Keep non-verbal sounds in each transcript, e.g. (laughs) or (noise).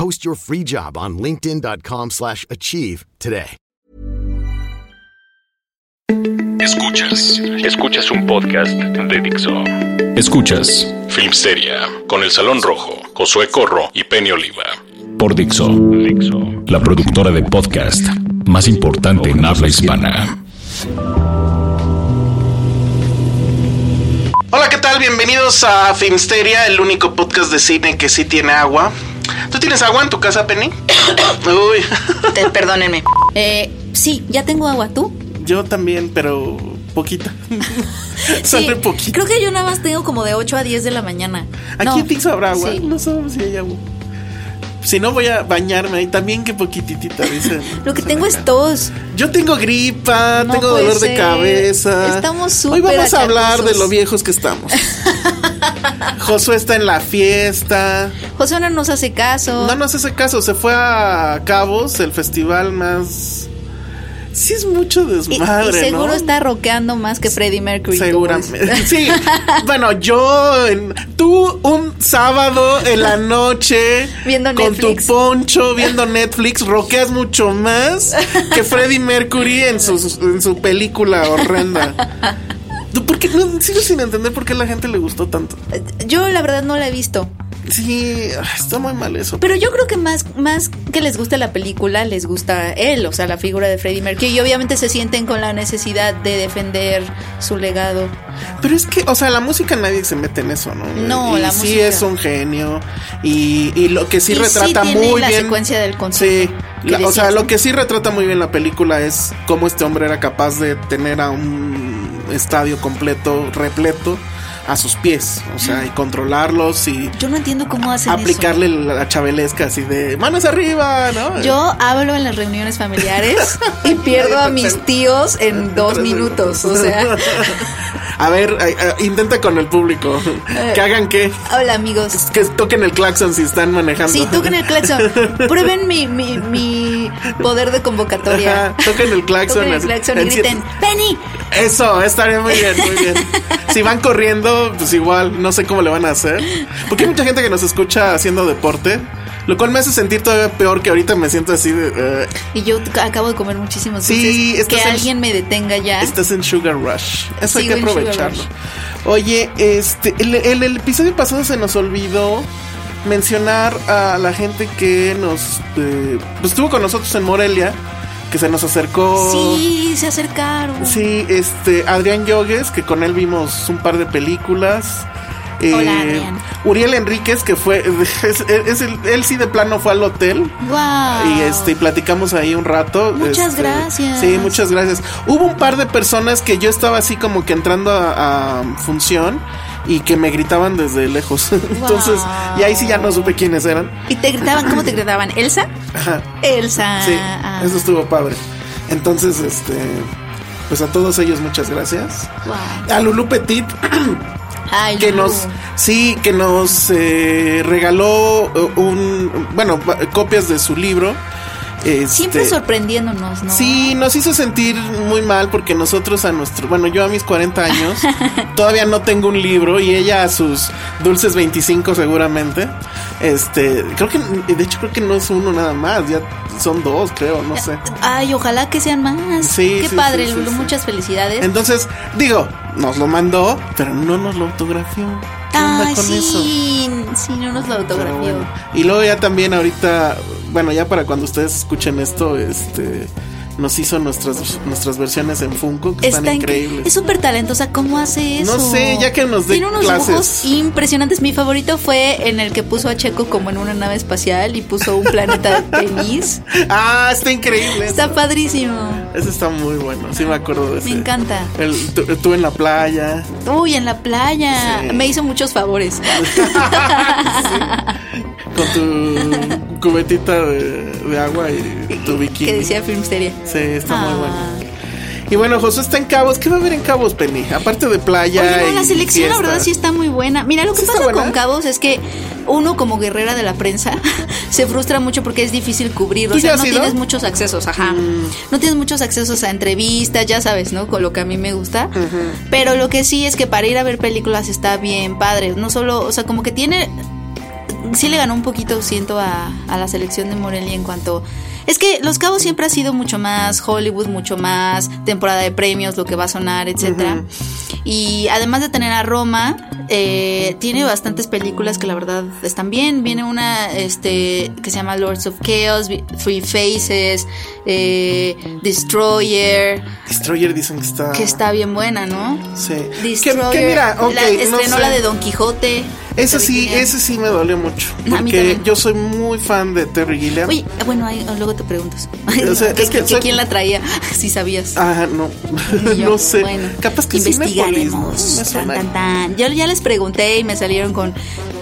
Post your free job on linkedin.com/achieve slash achieve today. Escuchas, escuchas un podcast de Dixo. Escuchas Filmsteria con El Salón Rojo, Josué Corro y Penny Oliva. Por Dixo, Dixo, la productora de podcast más importante en habla hispana. Hola, ¿qué tal? Bienvenidos a Filmsteria, el único podcast de cine que sí tiene agua. ¿Tú tienes agua en tu casa, Penny? (coughs) Uy, (coughs) Te- perdónenme. Eh, sí, ya tengo agua. ¿Tú? yo también, pero poquita. (laughs) Sale Sí, poquito. Creo que yo nada más tengo como de 8 a 10 de la mañana. Aquí No, en habrá agua. sí. No sabemos si hay agua. Si no, voy a bañarme ahí también, que poquititita, dicen. (laughs) Lo que tengo es tos. Yo tengo gripa, No tengo dolor de cabeza. Estamos Hoy súper vamos a hablar de lo viejos que estamos. (laughs) (laughs) Josué está en la fiesta. José no nos hace caso. No nos hace caso, se fue a Cabos, el festival más. Sí, es mucho desmadre, y, seguro ¿no? está rockeando más que Freddie Mercury. Seguramente. (laughs) Sí. Bueno, yo. en- tú un sábado en la noche. (laughs) Viendo con Netflix. tu poncho, viendo Netflix, rockeas mucho más que Freddie Mercury en su, en su película horrenda. ¿Tú ¿Por qué? No, sigo sin entender por qué a la gente le gustó tanto. Yo la verdad no la he visto. Sí, está muy mal eso. Pero yo creo que más, más que les guste la película, les gusta él, o sea, la figura de Freddie Mercury. Y obviamente se sienten con la necesidad de defender su legado. Pero es que, o sea, la música nadie se mete en eso, ¿no? No, y la sí música. es un genio. Y, y lo que sí Y sí retrata tiene muy la bien. secuencia del concierto Sí. La- o sea, lo que sí retrata muy bien la película es cómo este hombre era capaz de tener a un estadio completo, repleto, a sus pies. O sea, y controlarlos y Yo no entiendo cómo hacen aplicarle la chabelesca así de manos arriba, ¿no? Yo hablo en las reuniones familiares (laughs) y pierdo a mis tíos en dos minutos. O sea, (laughs) A ver, ay, intenta con el público. Que hagan qué. hola amigos. Que toquen el claxon si están manejando. Sí, toquen el claxon. (laughs) Prueben mi, mi, mi poder de convocatoria. Ajá, toquen el claxon. Toquen el claxon y En griten, ¡Penny! Eso, estaría muy bien, muy bien. (laughs) Si van corriendo, pues igual, no sé cómo le van a hacer. Porque hay mucha gente que nos escucha haciendo deporte, lo cual me hace sentir todavía peor que ahorita me siento así de... eh, Y yo acabo de comer muchísimos Sí, dulces. que en- alguien me detenga ya. estás en Sugar Rush. Eso hay que aprovecharlo. Oye, este, el, el- el episodio pasado se nos olvidó mencionar a la gente que nos... eh, pues estuvo con nosotros en Morelia, que se nos acercó... Sí, se acercaron. Sí, este, Adrián Yogues, que con él vimos un par de películas. Eh, Hola, Adrián. Uriel Enríquez, que fue, (laughs) es, es el- él sí de plano fue al hotel. Wow. Y este, y platicamos ahí un rato. Muchas Este, gracias. Sí, muchas gracias. Hubo un par de personas que yo estaba así como que entrando a, a función y que me gritaban desde lejos. (laughs) Entonces, y ahí sí ya no supe quiénes eran. Y te gritaban, ¿cómo te gritaban? ¿Elsa? Ajá. Elsa. Sí, Ah. eso estuvo padre. Entonces, este, pues a todos ellos muchas gracias. Wow. A Lulu Petit, (clears throat) Ay, que Lulu. nos, sí, que nos eh, regaló eh, un, bueno, copias de su libro. Siempre Este, sorprendiéndonos, ¿no? Sí, nos hizo sentir muy mal porque nosotros a nuestro, bueno, yo a mis 40 años (laughs) todavía no tengo un libro y ella a sus dulces 25 seguramente. Este, creo que de hecho creo que no es uno nada más, ya son dos, creo, no sé. Ay, ojalá que sean más. Sí, Qué sí, padre, sí. Muchas felicidades. Entonces, digo, nos lo mandó, pero no nos lo autografió. ¿Qué onda con sí, eso? sí, no nos lo autografió. bueno. Y luego ya también ahorita, bueno, ya para cuando ustedes escuchen esto, este nos hizo nuestras nuestras versiones en Funko que están Está incre- increíbles. Es súper talentosa. ¿Cómo hace eso? No sé, ya que nos dé Tiene unos clases. dibujos impresionantes. Mi favorito fue en el que puso a Checo como en una nave espacial y puso un planeta feliz. (laughs) Ah, está increíble. Está padrísimo. Ese está muy bueno, sí me acuerdo de ese. Me encanta. El, tú, tú en la playa. Uy, en la playa. Sí. Me hizo muchos favores. (laughs) Con tu cubetita de, de agua y tu bikini. que decía Filmsteria. Sí, está muy Ah. bueno. Y bueno, José está en Cabos. ¿Qué va a haber en Cabos, Penny? Aparte de playa. Oye, no, y la selección la verdad sí está muy buena. Mira, lo que ¿Sí está pasa con Cabos es que uno como guerrera de la prensa (laughs) se frustra mucho porque es difícil cubrir. ¿Tú O ya sea, has no ido? Mm. tienes muchos accesos, ajá. No tienes muchos accesos a entrevistas, ya sabes, ¿no? Con lo que a mí me gusta. Pero lo que sí es que para ir a ver películas está bien padre. No solo, o sea, como que tiene sí le ganó un poquito, siento, a, a la selección de Morelia en cuanto... Es que Los Cabos siempre ha sido mucho más Hollywood, mucho más temporada de premios, lo que va a sonar, etcétera. Y además de tener a Roma, eh, tiene bastantes películas que la verdad están bien. Viene una este que se llama Lords of Chaos, Three Faces, eh, Destroyer, Destroyer dicen que está. que está bien buena, ¿no? Sí. Destroyer, que mira, ok, la- no estrenó sé. la de Don Quijote. Ese Terry sí, ese sí me dolió mucho. Porque yo soy muy fan de Terry Gilliam. Oye, bueno, ahí, luego te preguntas. O (laughs) sea, ¿Qué- es que qué- soy- ¿Quién la traía? (laughs) Si sabías. Ah, no. (laughs) No sé. Bueno, Capaz que investigaremos. Me Tan, suena. tan, tan. Yo ya les pregunté y me salieron con.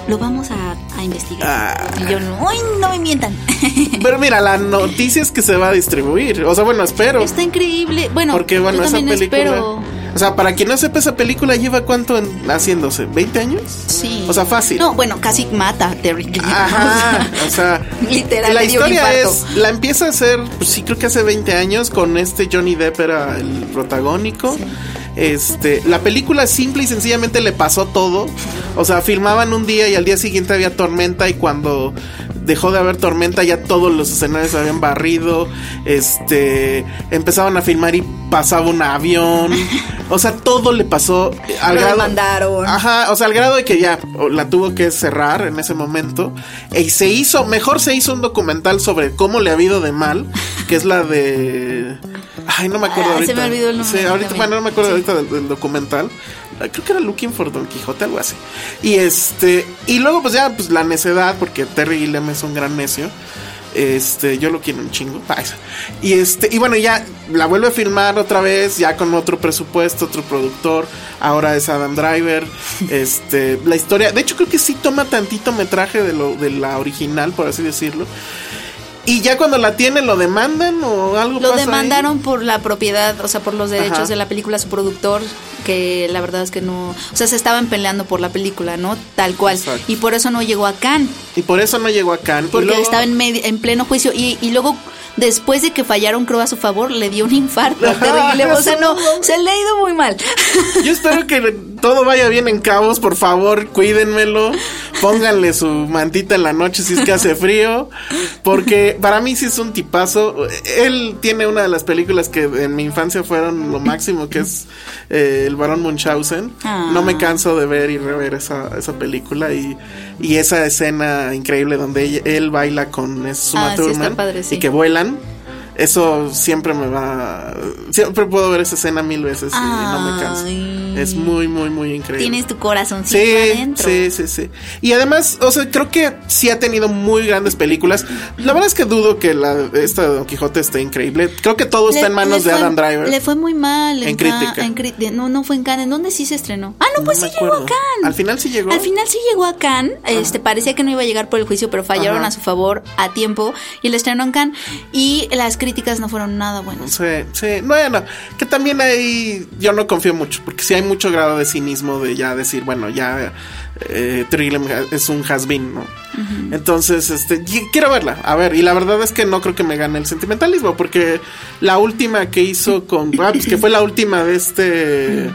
Lo vamos a, a investigar. Ah. Y yo, no, no me mientan. (laughs) Pero mira, la noticia es que se va a distribuir. O sea, bueno, espero. Está increíble. Bueno, Porque bueno, yo esa película. espero. O sea, para quien no sepa esa película lleva cuánto en- haciéndose, ¿20 años? Sí. O sea, fácil. No, bueno, casi mata a Terry. Ajá, (laughs) o sea, Literal, la historia es, la empieza a hacer, pues sí, creo que hace 20 años con este Johnny Depp era el protagónico. Este, la película simple y sencillamente le pasó todo. O sea, filmaban un día y al día siguiente había tormenta y cuando dejó de haber tormenta ya todos los escenarios se habían barrido. Este, empezaban a filmar y pasaba un avión. O sea, todo le pasó al Lo grado demandaron. Ajá, o sea, al grado de que ya la tuvo que cerrar en ese momento. Y se hizo, mejor se hizo un documental sobre cómo le ha habido de mal, que es la de. Ay, no me acuerdo Ah, ahorita. se me olvidó el nombre Sí, ahorita, bueno, no me acuerdo Sí. ahorita del, del documental. Ah, Creo que era Looking for Don Quijote, algo así. Y este, y luego, pues ya, pues la necedad, porque Terry Gilliam es un gran necio. Este, yo lo quiero un chingo. Y este, y bueno, ya la vuelve a filmar otra vez, ya con otro presupuesto, otro productor. Ahora es Adam Driver. (laughs) Este, la historia, de hecho, creo que sí toma tantito metraje de lo, de la original, por así decirlo. Y ya cuando la tienen, lo demandan o algo Lo pasa ahí? demandaron por la propiedad, o sea, por los derechos Ajá. de la película, su productor, que la verdad es que no, o sea, se estaban peleando por la película, ¿no? Tal cual. Exacto. Y por eso no llegó a Cannes, Y por eso no llegó a Cannes. Porque luego- estaba en, medio- en pleno juicio. Y, y luego, después de que fallaron, creo, a su favor, le dio un infarto. (laughs) Ajá, terrible. O sea, no. se le ha ido muy mal. Yo espero que (laughs) todo vaya bien en Cabos, por favor, cuídenmelo. Pónganle su mantita en la noche si es que hace frío. Porque para mí sí es un tipazo. Él tiene una de las películas que en mi infancia fueron lo máximo, que es eh, El Barón Munchausen. Ah. No me canso de ver y rever esa, esa película y, y esa escena increíble donde él baila con Suma Ah, sí, padre, sí. y que vuelan. Eso siempre me va. Siempre puedo ver esa escena mil veces y no me canso. Es muy, muy, muy increíble. Tienes tu corazoncito Sí, adentro. sí, sí, sí. Y además, o sea, creo que sí ha tenido muy grandes películas. La verdad es que dudo que la, esta de Don Quijote esté increíble. Creo que todo está en manos de Adam Driver. Le fue muy mal. En Ca- crítica. en cri- no, no fue en Cannes. ¿En dónde sí se estrenó? Ah, no, pues No sí llegó a. Cannes. Al final sí llegó. Al final sí llegó a Cannes. Este, parecía que no iba a llegar por el juicio, pero fallaron Ajá. a su favor a tiempo y le estrenó en Cannes. Y las críticas no fueron nada buenas. Sí, sí. Bueno, que también hay. Yo no confío mucho, porque sí hay mucho grado de cinismo de ya decir, bueno, ya. Eh, Trillium es un has-been, ¿no? Entonces, este, quiero verla, a ver, y la verdad es que no creo que me gane el sentimentalismo, porque la última que hizo con, (laughs) pues que fue la última de este,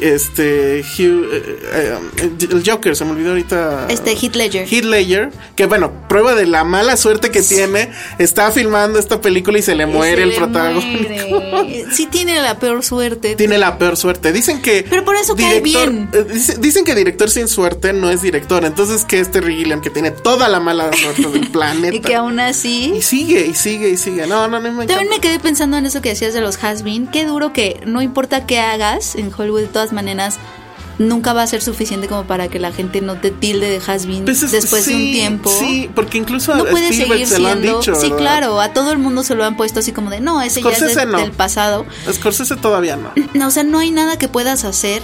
este Hugh, eh, eh, el Joker, se me olvidó ahorita. Este Heath Ledger. Heath Ledger, que bueno, prueba de la mala suerte que tiene, está filmando esta película y se le muere Se el le protagónico. muere. (laughs) Sí tiene la peor suerte. Tiene la peor suerte. Dicen que. Pero por eso cae bien. eh, dice- Dicen que director sin suerte no es director. Entonces, que este Gilliam, que tiene toda la mala suerte del (laughs) planeta. Y que aún así... Y sigue, y sigue, y sigue. No, no, no me También me quedé pensando en eso que decías de los has-been. Qué duro que no importa qué hagas en Hollywood, todas maneras, nunca va a ser suficiente como para que la gente no te tilde de has-been Pues es- después de un tiempo. Sí, porque incluso No a puede seguir se lo han siendo. dicho. sí, ¿verdad? claro, a todo el mundo se lo han puesto así como de no, ese ya es Scorsese del, no. del pasado. Scorsese todavía no. (clears throat) No, o sea, no hay nada que puedas hacer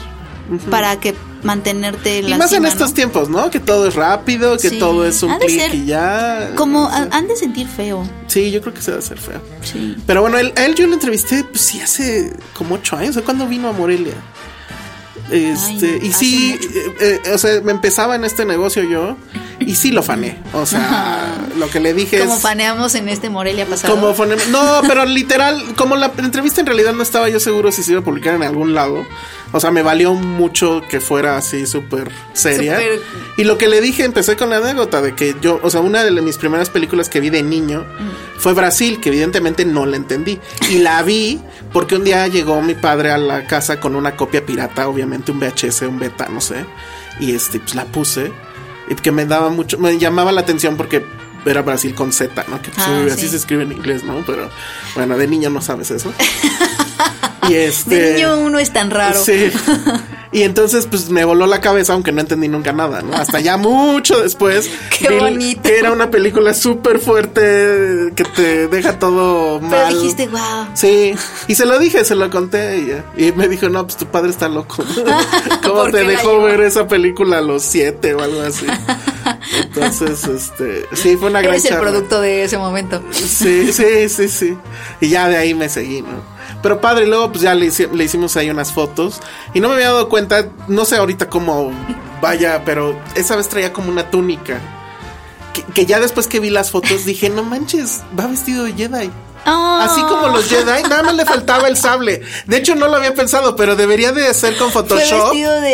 para que mantenerte en Y la más en estos ¿no? tiempos, ¿no? Que todo es rápido, que Sí. todo es un de clic y ya. Como han de sentir feo. Sí, yo creo que se va a hacer feo. Sí. Pero bueno, él, a él yo lo entrevisté, pues sí, hace como ocho años. ¿o ¿Cuándo vino a Morelia? Este, Ay, y sí, eh, eh, o sea, me empezaba en este negocio yo y sí lo fané. O sea, (laughs) lo que le dije Como es. faneamos en este Morelia pasado. Como fone- (laughs) No, pero literal, como la entrevista en realidad no estaba yo seguro si se iba a publicar en algún lado. O sea, me valió mucho que fuera así súper seria. Y lo que le dije, empecé con la anécdota de que yo, o sea, una de mis primeras películas que vi de niño fue Brasil, que evidentemente no la entendí. Y la vi porque un día llegó mi padre a la casa con una copia pirata, obviamente un VHS, un beta, no sé. Y este, pues la puse. Y que me daba mucho, me llamaba la atención porque era Brasil con Z, ¿no? Que pues, Ah, así sí. se escribe en inglés, ¿no? Pero bueno, de niño no sabes eso. (laughs) y este. De niño uno es tan raro. Sí. (laughs) Y entonces, pues me voló la cabeza, aunque no entendí nunca nada, ¿no? Hasta ya (laughs) mucho después. Qué bonito. Que era una película súper fuerte que te deja todo Pero mal. dijiste, wow. Sí, y se lo dije, se lo conté y, y me dijo, no, pues tu padre está loco. (laughs) ¿Cómo ¿Por te dejó ver esa película a los siete o algo así? (laughs) Entonces, este, sí, fue una gran Eres el charla. producto de ese momento. Sí, sí, sí, sí. Y ya de ahí me seguí, ¿no? Pero padre, luego pues ya le, le hicimos ahí unas fotos. Y no me había dado cuenta, no sé ahorita cómo vaya, pero esa vez traía como una túnica. Que, que ya después que vi las fotos dije, no manches, va vestido de Jedi. Oh. Así como los Jedi, nada más le faltaba el sable. De hecho, no lo había pensado, pero debería de hacer con Fue Photoshop. vestido de,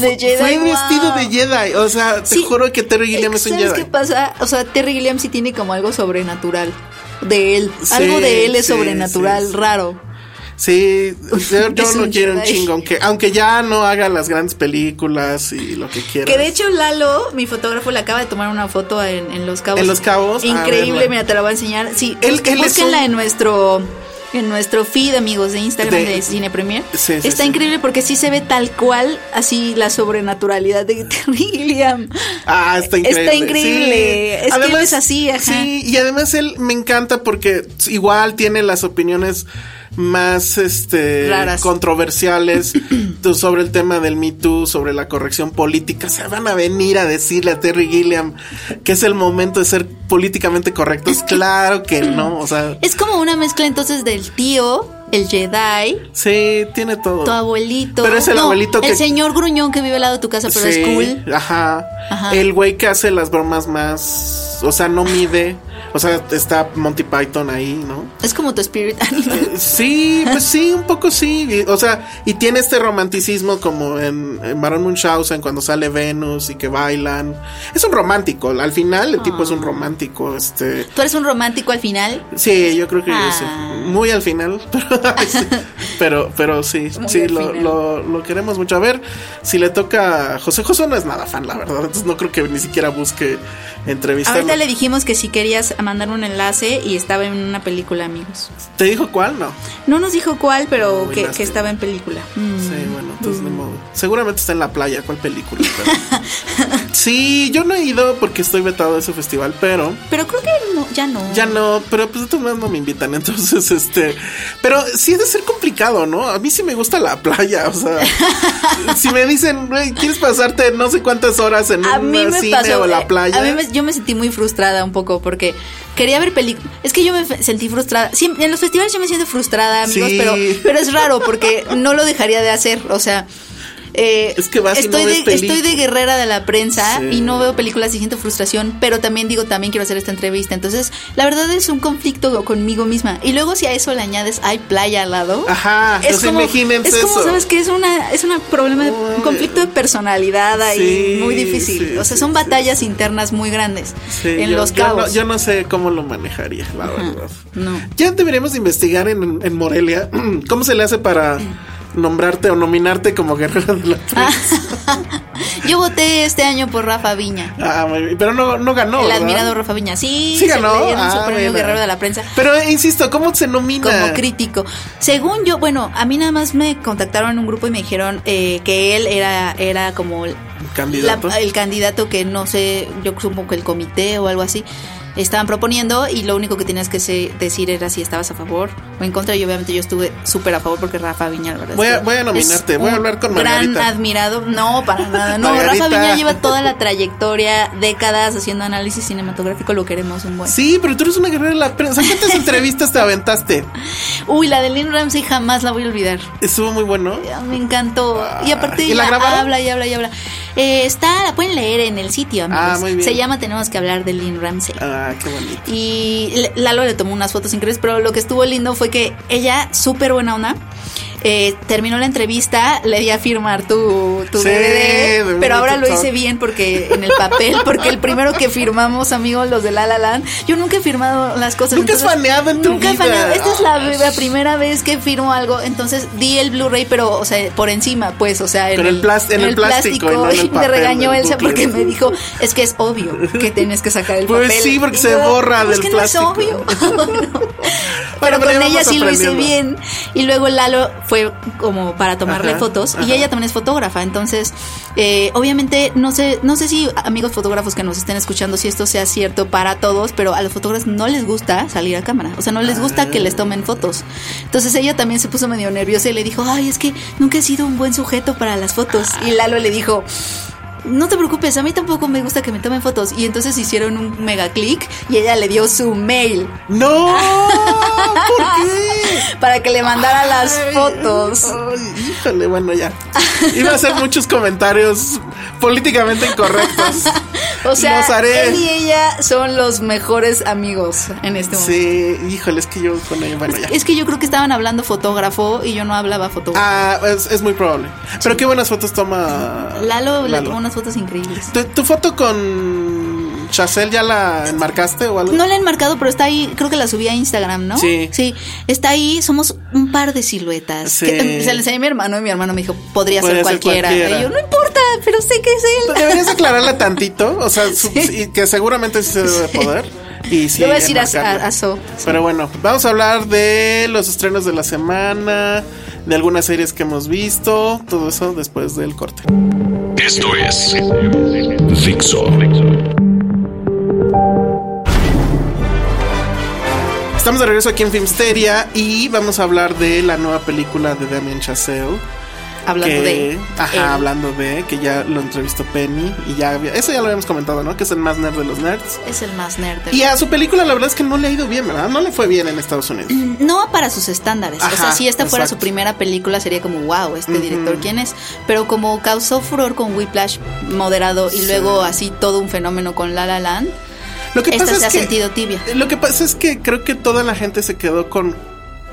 de Jedi. Fue wow. vestido de Jedi. O sea, te Sí. juro que Terry Gilliam es, un ¿Sabes Jedi. qué pasa? O sea, Terry Gilliam sí tiene como algo sobrenatural de él. Sí, algo de él es sí, sobrenatural, raro. Sí, (laughs) yo, lo quiero un chingo, aunque, aunque ya no haga las grandes películas y lo que quiera. Que de hecho Lalo, mi fotógrafo, le acaba de tomar una foto en, en Los Cabos. ¿En Los Cabos? Increíble, mira, te la voy a enseñar. Sí, Él- él búsquenla un- en nuestro en nuestro feed, amigos, de Instagram de, De- Cine Premier. Sí, sí, Está sí. increíble porque sí se ve tal cual así la sobrenaturalidad de Terry Gilliam. (laughs) Ah, está increíble. Está increíble. Es que él es así, ajá. Sí, y además él me encanta porque igual tiene las opiniones más este Raras. controversiales (clears throat) sobre el tema del Me Too, sobre la corrección política. Se van a venir a decirle a Terry Gilliam que es el momento de ser políticamente correctos. Claro que (clears throat) no, o sea, Es como una mezcla entonces del tío, el Jedi, sí, tiene todo. tu abuelito. Pero es el No, abuelito que- El señor gruñón que vive al lado de tu casa, pero Sí, es cool. Ajá. Ajá. El güey que hace las bromas más. O sea, no mide. O sea, está Monty Python ahí, ¿no? Es como tu spirit animal. Eh, Sí, pues sí, un poco sí. Y, o sea, y tiene este romanticismo como en, en Baron Munchausen cuando sale Venus y que bailan. Es un romántico. Al final, el tipo es un romántico. Este. ¿Tú eres un romántico al final? Sí, yo creo que yo Ah. sí. Muy al final. (laughs) Pero, sí, pero, pero sí, (laughs) Muy sí, lo, lo, lo queremos mucho. A ver si le toca. José José no es nada fan, la verdad. Entonces no creo que ni siquiera busque entrevistarlo. Ahorita le dijimos que si querías mandar un enlace y estaba en una película, amigos. ¿Te dijo cuál? No. No nos dijo cuál, pero que, estaba en película. Mm. Sí, bueno, entonces de modo. Seguramente está en la playa, ¿cuál película? (laughs) Pero- sí, yo no he ido porque estoy vetado de ese festival, pero Pero creo que no, ya no. ya no, pero pues de todas maneras no me invitan, entonces este, pero sí es de ser complicado, ¿no? A mí sí me gusta la playa, o sea, (laughs) si me dicen, "Güey, ¿quieres pasarte no sé cuántas horas en A un mí me cine pasó. o la eh, playa? A mí me- yo me sentí muy frustrada un poco porque quería ver películas. Es que yo me sentí frustrada. Siempre, en los festivales yo me siento frustrada, amigos, Sí. pero, pero es raro porque no lo dejaría de hacer. O sea, Eh, Es que vas y no estoy, ves de, estoy de guerrera de la prensa Sí. y no veo películas y siento frustración, pero también digo, también quiero hacer esta entrevista. Entonces, la verdad es un conflicto conmigo misma. Y luego si a eso le añades, hay playa al lado. Ajá, es como, imagínense es como, eso. ¿sabes qué? Es una, es un problema, de, un conflicto de personalidad ahí Sí, muy difícil. sí, o sea, son batallas internas muy grandes en yo- los yo no- cabos. Yo no, sé cómo lo manejaría, la verdad. no. Ya deberíamos investigar en, en Morelia (clears throat) cómo se le hace para nombrarte o nominarte como guerrera de la prensa. (laughs) Yo voté este año por Rafa Viña. Ah, pero no, no ganó. el ¿verdad? admirado Rafa Viña. Sí, Sí se ganó. le dieron su Ah, premio guerrero de la prensa. Pero eh, insisto, ¿cómo se nomina? como crítico. Según yo, bueno, a mí nada más me contactaron en un grupo y me dijeron eh, que él era, era como el candidato. la- el candidato que no sé, yo supongo que el comité o algo así estaban proponiendo y lo único que tenías que decir era si estabas a favor o en contra y obviamente yo estuve súper a favor porque Rafa Viña la verdad Voy a- voy a nominarte, voy a hablar con gran Margarita. admirado no para nada no Margarita. Rafa Viña lleva (laughs) toda la trayectoria décadas haciendo análisis cinematográfico lo queremos un buen Sí, pero tú eres una guerrera de la prensa. ¿Cuántas (laughs) entrevistas te aventaste? uy la de Lynn Ramsey jamás la voy a olvidar Estuvo muy bueno. Ya, Me encantó. Y aparte ¿Y la ella habla y habla y habla. Eh, está, la pueden leer en el sitio, amigos. Ah, muy bien. Se llama Tenemos que hablar de Lynn Ramsey. Ah, qué bonito. Y Lalo le tomó unas fotos increíbles, pero lo que estuvo lindo fue que ella, súper buena onda, eh, terminó la entrevista, le di a firmar tu, tu Sí, DVD, pero ahora lo hice bien porque en el papel, porque el primero que firmamos, amigos, los de La La Land, yo nunca he firmado las cosas. Nunca has entonces, faneado en tu Nunca he vida. faneado. Esta es la, la primera vez que firmo algo, entonces di el Blu-ray, pero, o sea, por encima, pues, o sea, en Pero el plas- en el plástico y no en el y me papel regañó Elsa porque me dijo, es que es obvio que tienes que sacar el Pues papel. sí, porque Y se yo, borra "Pues del que plástico". no es obvio. (laughs) Bueno, pero con ella sí lo hice bien. Y luego Lalo fue como para tomarle Ajá, fotos. ajá. Y ella también es fotógrafa. Entonces, eh, obviamente, no sé, no sé si amigos fotógrafos que nos estén escuchando, si esto sea cierto para todos, pero a los fotógrafos no les gusta salir a cámara. O sea, no les gusta que les tomen fotos. Entonces ella también se puso medio nerviosa y le dijo, ay, es que nunca he sido un buen sujeto para las fotos. Y Lalo le dijo, no te preocupes, a mí tampoco me gusta que me tomen fotos. Y entonces hicieron un mega clic y ella le dio su mail ¡No! (laughs) ¿Por qué? para que le mandara las fotos. ay, híjole, bueno, ya. Iba a hacer muchos comentarios políticamente incorrectos. (laughs) O sea, Los haré. él y ella son los mejores amigos en este momento. Sí, híjole, es que yo con ella, bueno, ya. Es que yo creo que estaban hablando fotógrafo y yo no hablaba fotógrafo. Ah, es, es muy probable. Pero qué buenas fotos toma Lalo, le tomó unas fotos increíbles. ¿Tu, tu foto con Chacel ya la enmarcaste o algo? No la he enmarcado, pero está ahí, creo que la subí a Instagram, ¿no? Sí. Sí, está ahí, somos un par de siluetas. Sí. Que, eh, se le enseñé a mi hermano y mi hermano me dijo, podría ser Podría ser cualquiera. cualquiera. Y yo, no importa, pero sé que es él. Deberías aclararle tantito, o sea, su- y que seguramente sí se debe poder. Y sí, Le voy a decir a, a, a So. Pero bueno, vamos a hablar de los estrenos de la semana, de algunas series que hemos visto, todo eso después del corte. Esto es Dixo. Estamos de regreso aquí en Filmsteria y vamos a hablar de la nueva película de Damien Chazelle. Hablando que- de. Ajá, él. hablando de que ya lo entrevistó Penny y ya había- eso ya lo habíamos comentado, ¿no? Que es el más nerd de los nerds. Es el más nerd. Y a su película la verdad es que no le ha ido bien, ¿verdad? No le fue bien en Estados Unidos. No para sus estándares. o sea, si esta fuera exacto. su primera película, sería como, wow, este director, ¿quién es? Pero como causó furor con Whiplash moderado y Sí. luego así todo un fenómeno con La La Land, Lo que esta pasa se ha es que sentido tibia. Lo que pasa es que creo que toda la gente se quedó con,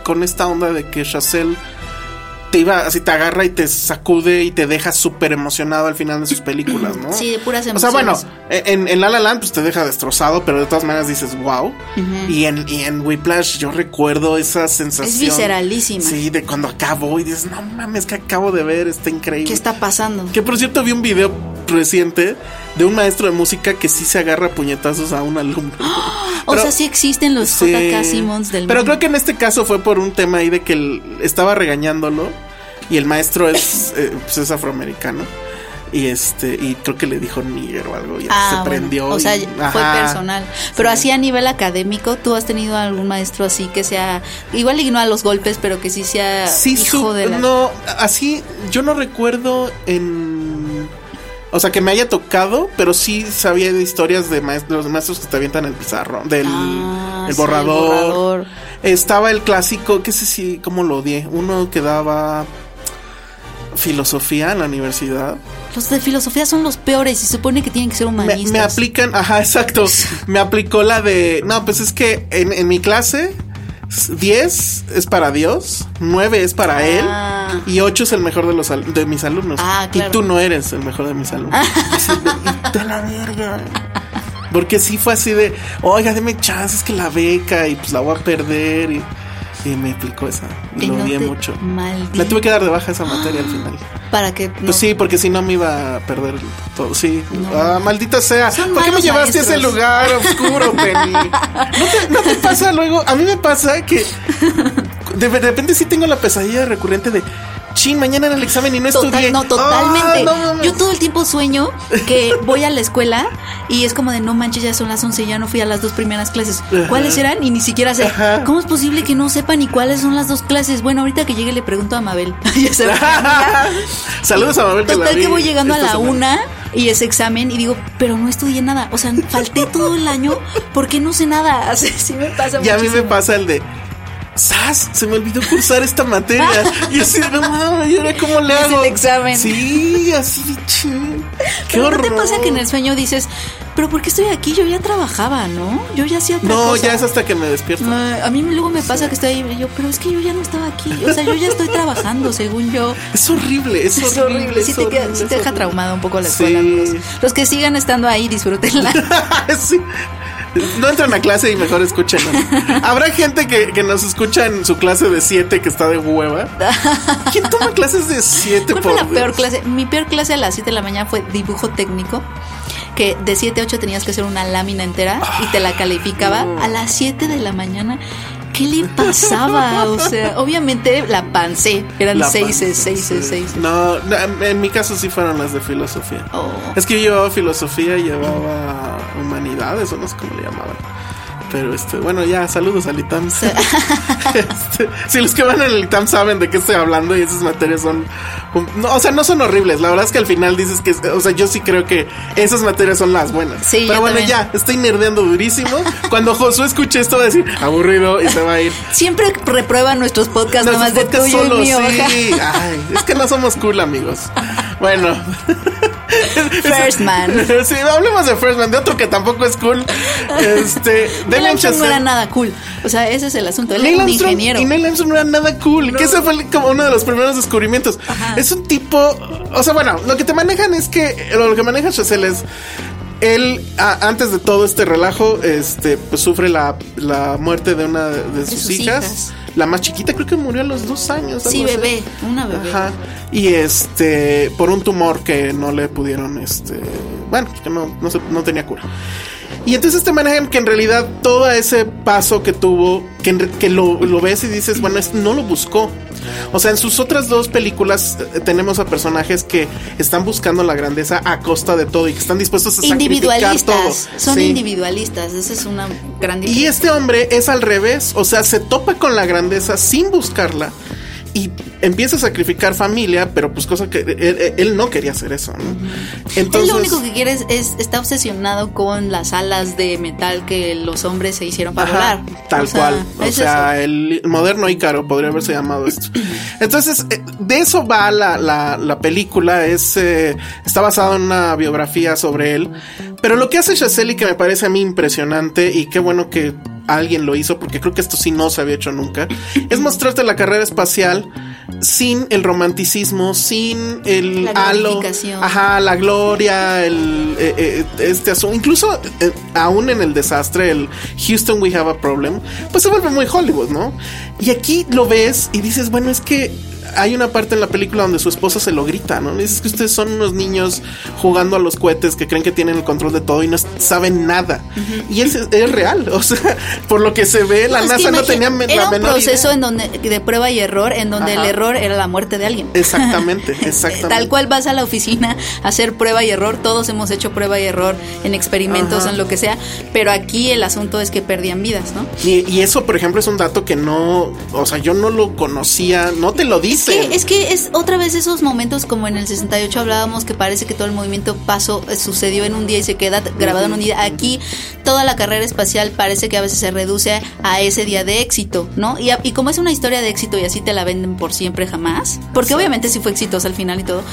con esta onda de que Chazelle te iba, así te agarra y te sacude y te deja súper emocionado al final de sus películas, ¿no? Sí, de puras O sea, bueno, emociones. en, en La La Land pues te deja destrozado, pero de todas maneras dices wow. y, en, y en Whiplash yo recuerdo esa sensación. Es visceralísima. Sí, de cuando acabo y dices, no mames, que acabo de ver, está increíble. ¿Qué está pasando? Que por cierto vi un video reciente de un maestro de música que sí se agarra a puñetazos a un alumno. (gasps) o sea, sí existen los Sí. JK Simmons del Pero mundo. creo que en este caso fue por un tema ahí de que él estaba regañándolo y el maestro es, (laughs) eh, pues es afroamericano. Y este, y creo que le dijo nigger o algo y Ah, se bueno. prendió. O sea, y- fue ajá. personal. Pero así a nivel académico, ¿tú has tenido algún maestro así que sea, igual ignora los golpes, pero que sí sea Sí, hijo su- de la... no, así, yo no recuerdo en. O sea, que me haya tocado, pero sí sabía de historias de maestros, los maestros que te avientan el pizarro, del Ah, el sí, borrador. filosofía en la universidad. Los de filosofía son los peores y se supone que tienen que ser Me, humanistas. me aplican, ajá, exacto. (laughs) Me aplicó la de. No, pues es que en, en mi clase. 10 es para Dios, 9 es para Ah. él y 8 es el mejor de los de mis alumnos. Ah, claro. Y tú no eres el mejor de mis alumnos. Así (laughs) de, "Y de la verga. Porque sí fue así de, oiga, deme chance, es que la beca y pues la voy a perder. Y, y me aplicó esa. Lo odié mucho. maldito. La tuve que dar de baja esa materia al final. Para que. no- Pues sí, porque si no me iba a perder todo. Sí. No. Ah, maldita sea. Son ¿Por qué me llevaste a ese lugar oscuro, (laughs) Penny? ¿No te, no te pasa luego? A mí me pasa que de repente sí tengo la pesadilla recurrente de. Chin, mañana era el examen y no Total- estudié. no, totalmente. Ah, no. Yo todo el tiempo sueño que voy a la escuela y es como de no manches, ya son las 11, ya no fui a las dos primeras clases. ¿Cuáles eran? Y ni siquiera sé. Ajá. ¿Cómo es posible que no sepa ni cuáles son las dos clases? Bueno, ahorita que llegue le pregunto a Mabel. (laughs) (laughs) Saludos a Mabel. la Total vi que voy llegando a la semana. una y ese examen y digo, pero no estudié nada. O sea, falté todo el año porque no sé nada. (laughs) Así sí me pasa Y a mí me pasa el de. ¡Sas! Se me olvidó cursar esta materia. Y así, no mames, ¿y ahora cómo le (laughs) hago? el examen. Sí, así ching. ¡Qué Pero horror! ¿no te pasa que en el sueño dices, pero ¿por qué estoy aquí? Yo ya trabajaba, ¿no? Yo ya hacía otra No, cosa. ya es hasta que me despierto. Ay, a mí luego me pasa que estoy ahí y yo, pero es que yo ya no estaba aquí. O sea, yo ya estoy trabajando, (laughs) según yo. Es horrible, es, Es horrible. horrible, sí es te, queda- horrible, sí es te deja horrible. traumado un poco la Sí. escuela, amigos. Los que sigan estando ahí, disfrútenla. (laughs) Sí. No entran a clase y mejor escuchen. (laughs) Habrá gente que, que nos escucha en su clase de 7 que está de hueva. ¿Quién toma (laughs) clases de 7 ¿Cuál fue la peor clase? Mi peor clase a las 7 de la mañana fue dibujo técnico. Que de 7 a 8 tenías que hacer una lámina entera y te la calificaba. A las 7 de la mañana, ¿qué le pasaba? O sea, (laughs) obviamente la pancé. Eran La 6, pan- 6, sí. 6. No, no, en mi caso sí fueron las de filosofía. Oh. Es que yo llevaba filosofía llevaba humanidades, o no sé cómo le llamaban. Pero este, bueno, ya, saludos al ITAM. (laughs) Este, si los que van el ITAM saben de qué estoy hablando y esas materias son. no, o sea, no son horribles. La verdad es que al final dices que. O sea, yo sí creo que esas materias son las buenas. Sí, Pero bueno, también. ya, estoy nerdeando durísimo. Cuando Josué escuche esto va a decir aburrido y se va a ir. Siempre reprueban nuestros podcasts, Nuestros nomás de podcasts tuyo y solos, mío. sí. (laughs) Ay, es que no somos cool, amigos. Bueno. (laughs) (laughs) First Man. (laughs) Sí, hablemos de First Man, de otro que tampoco es cool. Este, (laughs) Neil Armstrong no era nada cool. O sea, ese es el asunto. Él Neil era un Armstrong ingeniero. y Neil Armstrong no era nada cool. Que ese fue como uno de los primeros descubrimientos. Es un tipo. O sea, bueno, lo que te manejan es que. Lo que maneja Chazelle es. Él, a- antes de todo este relajo, este, pues sufre la, la muerte de una de sus, sus hijas. hijas. La más chiquita creo que murió a los dos años. Sí, así. bebé, una bebé. Ajá. Y este, por un tumor que no le pudieron, este, bueno, que no, no, se- no tenía cura. Y entonces te manejan que en realidad todo ese paso que tuvo, que, que lo, lo ves y dices, bueno, es, no lo buscó. O sea, en sus otras dos películas eh, tenemos a personajes que están buscando la grandeza a costa de todo y que están dispuestos a sacrificar todo. Individualistas. Son Sí. individualistas. Esa es una gran Y este hombre es al revés, o sea, se topa con la grandeza sin buscarla y empieza a sacrificar familia, pero pues cosa que él, él- él no quería hacer eso, ¿no? Entonces, Él lo único que quiere es, es- está obsesionado con las alas de metal que los hombres se hicieron para Ajá, volar. tal O sea, cual. O es sea, eso. el moderno Ícaro podría haberse llamado esto. Entonces, eh, de eso va la, la, la película. Es, eh, está basado en una biografía sobre él. Pero lo que hace Chazelle y que me parece a mí impresionante y qué bueno que alguien lo hizo, porque creo que esto sí no se había hecho nunca, es mostrarte la carrera espacial sin el romanticismo, sin el La halo, ajá, la gloria, el eh, eh, este asunto, incluso eh, aún en el desastre, el Houston We Have a Problem, pues se vuelve muy Hollywood, ¿no? Y aquí lo ves y dices, bueno, es que hay una parte en la película donde su esposa se lo grita, ¿no? Dices que ustedes son unos niños jugando a los cohetes que creen que tienen el control de todo y no saben nada. Y es, es real, (laughs) o sea, por lo que se ve, la No, es que NASA no tenía me- Era la un menor proceso idea. en donde de prueba y error, en donde Ajá. el error era la muerte de alguien. Exactamente, (laughs) exactamente. Tal cual vas a la oficina a hacer prueba y error. Todos hemos hecho prueba y error en experimentos, Ajá. en lo que sea. Pero aquí el asunto es que perdían vidas, ¿no? Y, y eso, por ejemplo, es un dato que no, o sea, yo no lo conocía, no te lo dicen. Es que, es otra vez esos momentos como en el 68 hablábamos que parece que todo el movimiento pasó, eh, sucedió en un día y se queda grabado en un día. Aquí toda la carrera espacial parece que a veces se reduce a ese día de éxito, ¿no? Y, y como es una historia de éxito y así te la venden por siempre jamás, porque obviamente sí fue exitosa al final y todo,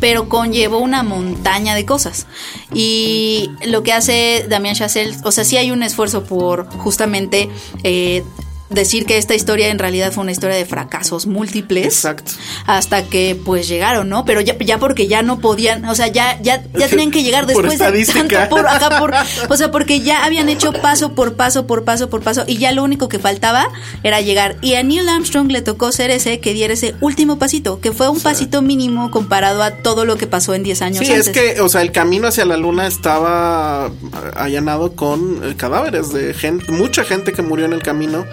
pero conllevó una montaña de cosas. Y lo que hace Damien Chazelle, o sea, sí hay un esfuerzo por justamente eh, decir que esta historia en realidad fue una historia de fracasos múltiples. Exacto. Hasta que pues llegaron, ¿no? Pero ya, ya porque ya no podían, o sea, ya, ya, ya tenían que llegar (laughs) Por después de estadística. tanto por acá por, o sea, porque ya habían hecho paso por paso, por paso, por paso, y ya lo único que faltaba era llegar. Y a Neil Armstrong le tocó ser ese que diera ese último pasito, que fue un pasito mínimo comparado a todo lo que pasó en 10 años Sí, antes. es que, o sea, el camino hacia la luna estaba allanado con cadáveres de gente, mucha gente que murió en el camino.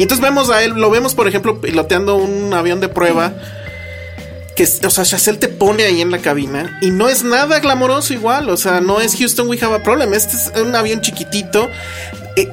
Y entonces vemos a él, lo vemos, por ejemplo, piloteando un avión de prueba. Que, o sea, Chazelle te pone ahí en la cabina y no es nada glamoroso igual, o sea, no es Houston We Have a Problem, este es un avión chiquitito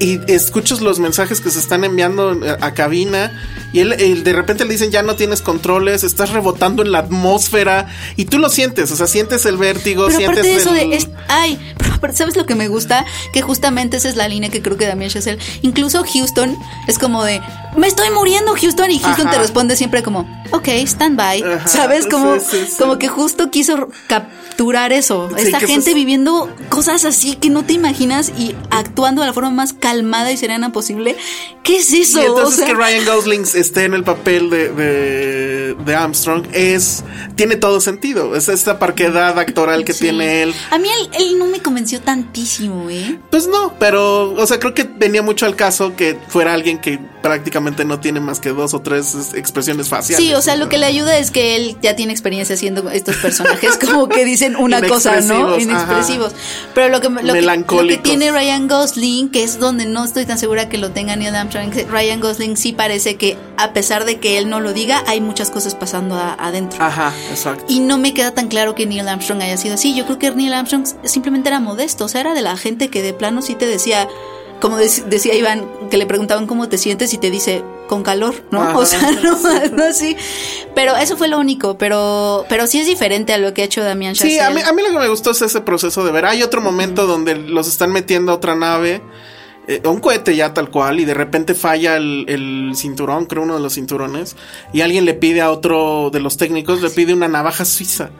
y, escuchas los mensajes que se están enviando a, a cabina y él, él de repente le dicen ya no tienes controles, estás rebotando en la atmósfera y tú lo sientes, o sea, sientes el vértigo, Pero sientes aparte de eso el- de, es- ay, pero ¿sabes lo que me gusta? Que justamente esa es la línea que creo que Damien Chazelle, incluso Houston es como de, me estoy muriendo Houston y Houston Ajá. te responde siempre como, ok, stand by, Ajá, ¿sabes? Como, sí, sí, sí. como que justo quiso capturar eso, esta gente es- viviendo cosas así que no te imaginas y actuando de la forma más calmada y serena posible. ¿Qué es eso? Y entonces O sea, que Ryan Gosling esté en el papel de, de, de Armstrong es tiene todo sentido. Es esta parquedad actoral que sí. tiene él. A mí él, él no me convenció tantísimo, ¿eh? Pues no, pero, o sea, creo que venía mucho al caso que fuera alguien que prácticamente no tiene más que dos o tres es- expresiones faciales. Sí, o sea, lo que le ayuda es que él ya tiene experiencia haciendo estos personajes (laughs) como que dicen una cosa, ¿no? Inexpresivos. Pero lo que, lo que, lo que tiene Ryan Gosling, que es donde no estoy tan segura que lo tenga Neil Armstrong, Ryan Gosling sí parece que a pesar de que él no lo diga, hay muchas cosas pasando a- adentro. Ajá, exacto. Y no me queda tan claro que Neil Armstrong haya sido así. Yo creo que Neil Armstrong simplemente era modesto. O sea, era de la gente que de plano sí te decía, como dec- decía Iván, que le preguntaban cómo te sientes y te dice, con calor, ¿no? Ajá, (laughs) o sea, no, (laughs) no así. Pero eso fue lo único. Pero, pero sí es diferente a lo que ha hecho Damián Chazelle. Sí, a mí, a mí lo que me gustó es ese proceso de ver. Hay otro momento donde los están metiendo a otra nave, eh, un cohete ya tal cual, y de repente falla el, el cinturón, creo uno de los cinturones, y alguien le pide a otro de los técnicos, le pide una navaja suiza.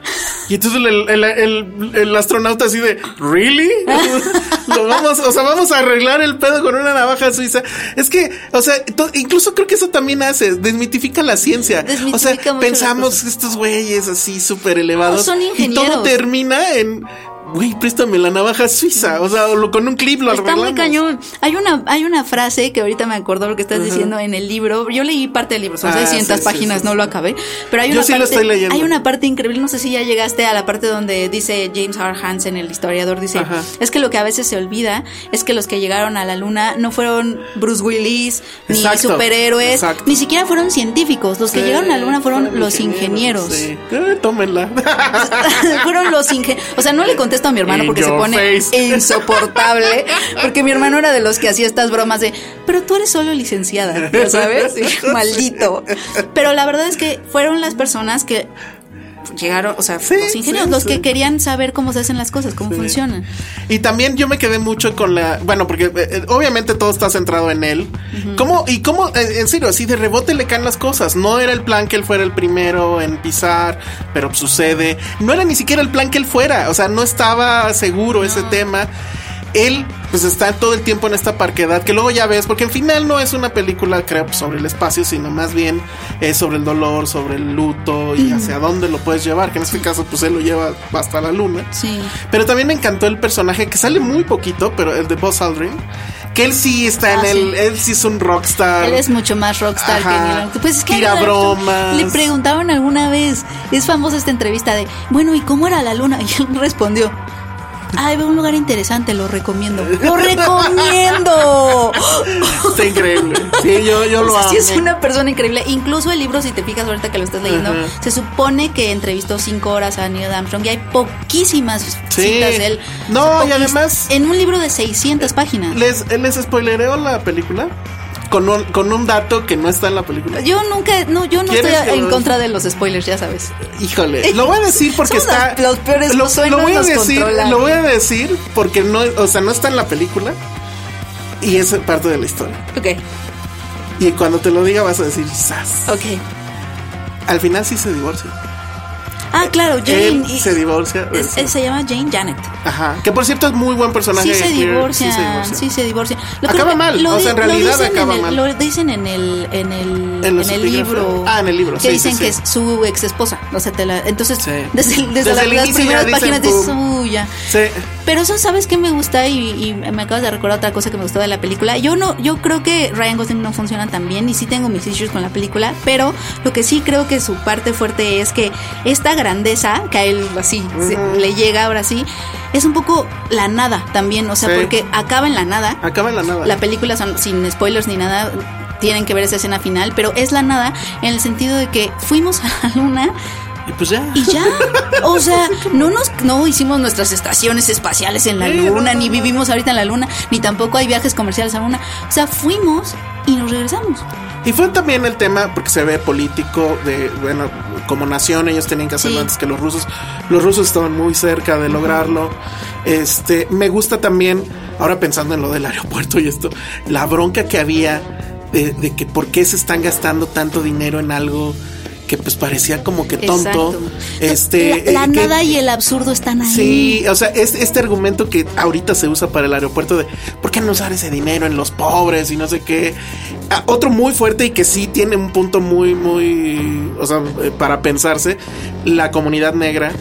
Y entonces el, el- el- el astronauta así de, ¿really? (laughs) Lo vamos, o sea, vamos a arreglar el pedo con una navaja suiza. Es que, o sea, incluso creo que eso también hace, desmitifica la ciencia. o sea, pensamos estos güeyes así súper elevados. No, son y todo ingenieros. termina en, güey, préstame la navaja suiza. O sea, lo- con un clip lo Está arreglamos. muy cañón. Hay una, hay una frase que ahorita me acordó lo que estás diciendo en el libro. Yo leí parte del libro, son Ah, 600 sí, sí, páginas, sí, no lo acabé. Pero hay Yo una sí lo parte, estoy leyendo. hay una parte increíble. No sé si ya llegaste a la parte donde dice James R. Hansen, el historiador, dice Ajá. es que lo que a veces se olvida es que los que llegaron a la luna no fueron Bruce Willis ni Exacto, superhéroes, exacto. ni siquiera fueron científicos. Los que llegaron a la luna fueron los ingenieros. Sí. Eh, tómenla. (laughs) fueron los ingenieros. O sea, no le (laughs) contesto a mi hermano In porque se pone face. (laughs) insoportable. Porque mi hermano era de los que hacía estas bromas de, pero tú eres solo licenciada, ¿ya ¿sabes? (laughs) Maldito. Pero la verdad es que fueron las personas que llegaron, o sea, Sí, los ingenieros, sí, los sí. que querían saber cómo se hacen las cosas, cómo funcionan. Y también yo me quedé mucho con la. Bueno, porque eh, eh, obviamente todo está centrado en él. ¿Cómo? Y cómo, eh, en serio, así de rebote le caen las cosas. No era el plan que él fuera el primero en pisar, pero sucede. No era ni siquiera el plan que él fuera. O sea, no estaba seguro ese tema. Él, pues está todo el tiempo en esta parquedad que luego ya ves, porque en final no es una película, creo, sobre el espacio, sino más bien es sobre el dolor, sobre el luto y hacia dónde lo puedes llevar. Que en este caso, pues él lo lleva hasta la luna. Sí. Pero también me encantó el personaje que sale muy poquito, pero el de Buzz Aldrin. Que él sí está Ah, en el. sí. Él sí es un rockstar. Él es mucho más rockstar Ajá. que. Pues es que Tira bromas. Le preguntaron alguna vez, es famosa esta entrevista de, bueno, ¿y cómo era la luna? (laughs) Y él respondió, ay, veo un lugar interesante, lo recomiendo. ¡Lo recomiendo! Está increíble. Sí, yo, yo lo sea, amo. sí es una persona increíble. Incluso el libro, si te fijas ahorita que lo estás leyendo, se supone que entrevistó cinco horas a Neil Armstrong y hay poquísimas Sí. citas de él. No, y además- En un libro de 600 páginas. ¿Les, ¿Les spoilereo la película? Con un, con un dato que no está en la película. Yo nunca, no, yo no ¿Quieres estoy en contra de los spoilers, ya sabes. Híjole, lo voy a decir porque está. los peores, lo, voy a decir, controlan. lo voy a decir porque no, o sea, no está en la película y es parte de la historia. Ok, Y cuando te lo diga vas a decir, ¡zas! ok. Al final sí se divorcia. Ah, claro, Jane. Y- se divorcia. de es- se llama Jane Janet. Ajá. Que por cierto es muy buen personaje. Sí se, queer, divorcia, sí se divorcia. sí se divorcia. Acaba creo que mal, o di- sea, en realidad acaba el- mal. Lo dicen en el, en el, En el libro. Ah, en el libro, Que dicen que es su ex esposa. O sea, te la, entonces, desde, desde Desde la- el las primeras páginas dices, "Pum". uy, ya. Sí. Pero eso, ¿sabes qué me gusta? Y, y me acabas de recordar otra cosa que me gustó de la película. Yo no, yo creo que Ryan Gosling no funciona tan bien y sí tengo mis issues con la película, pero lo que sí creo que su parte fuerte es que esta grandeza, que a él así se- le llega ahora sí, es un poco la nada también, o sea, Sí. porque acaba en la nada. Acaba en la nada. La película son sin spoilers ni nada. Tienen que ver esa escena final, pero es la nada en el sentido de que fuimos (laughs) a la luna Y pues ya. y ya. O sea, no nos no hicimos nuestras estaciones espaciales en la luna, ni vivimos ahorita en la luna, ni tampoco hay viajes comerciales a la luna. O sea, fuimos y nos regresamos. Y fue también el tema, porque se ve político, de, bueno, como nación ellos tenían que hacerlo Sí. antes que los rusos. Los rusos estaban muy cerca de lograrlo. Este, me gusta también, ahora pensando en lo del aeropuerto y esto, la bronca que había de, de que por qué se están gastando tanto dinero en algo que pues parecía como que tonto. Exacto. Este, la, la eh, que- nada y el absurdo están ahí. Sí, o sea, es este argumento que ahorita se usa para el aeropuerto de ¿por qué no usar ese dinero en los pobres y no sé qué? Ah, otro muy fuerte y que sí tiene un punto muy, muy, o sea, eh, para pensarse, la comunidad negra.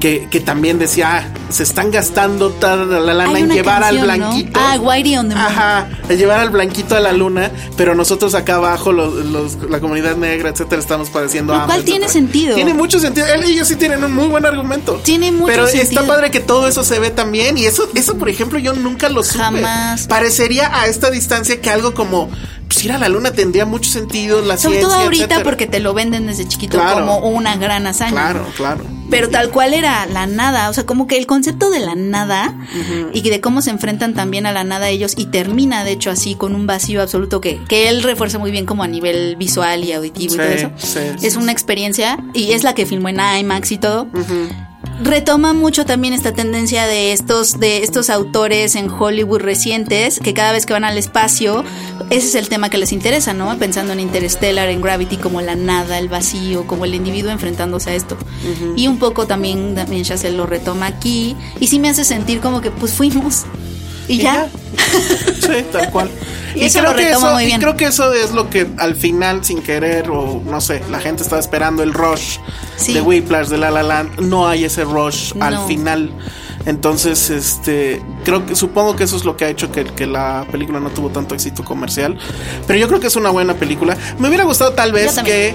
Que, que también decía, ah, se están gastando toda la lana en llevar al canción, ¿no? blanquito. Ah, Whitey on the Moon. Ajá, en llevar al blanquito a la luna, pero nosotros acá abajo, los, los- la comunidad negra, etcétera, estamos padeciendo Lo hambre, cual tiene etcétera. sentido. Tiene mucho sentido. Él y ellos sí tienen un muy buen argumento. Tiene mucho Pero sentido. está padre que todo eso se ve también. Y eso, eso por ejemplo, yo nunca lo supe. Jamás. Parecería a esta distancia que algo como pues ir a la luna tendría mucho sentido. La Sobre ciencia, todo ahorita etcétera. porque te lo venden desde chiquito Claro. como una gran hazaña. Claro, claro. Pero tal cual era la nada, o sea, como que el concepto de la nada y de cómo se enfrentan también a la nada ellos y termina de hecho así con un vacío absoluto que, que él refuerza muy bien como a nivel visual y auditivo Sí, y todo eso. sí, es una experiencia y es la que filmó en IMAX y todo. Retoma mucho también esta tendencia de estos, de estos autores en Hollywood recientes que cada vez que van al espacio, ese es el tema que les interesa, ¿no? Pensando en Interstellar, en Gravity, como la nada, el vacío, como el individuo enfrentándose a esto. Y un poco también, también ya se lo retoma aquí. Y sí me hace sentir como que pues fuimos. Y, ya. (laughs) Sí, tal cual. Y eso lo que eso, muy y creo que eso es lo que al final, sin querer, o no sé, la gente estaba esperando el rush Sí. de Whiplash, de La La Land. No hay ese rush al final. Entonces, este, creo que supongo que eso es lo que ha hecho que, que la película no tuvo tanto éxito comercial. Pero yo creo que es una buena película. Me hubiera gustado tal vez que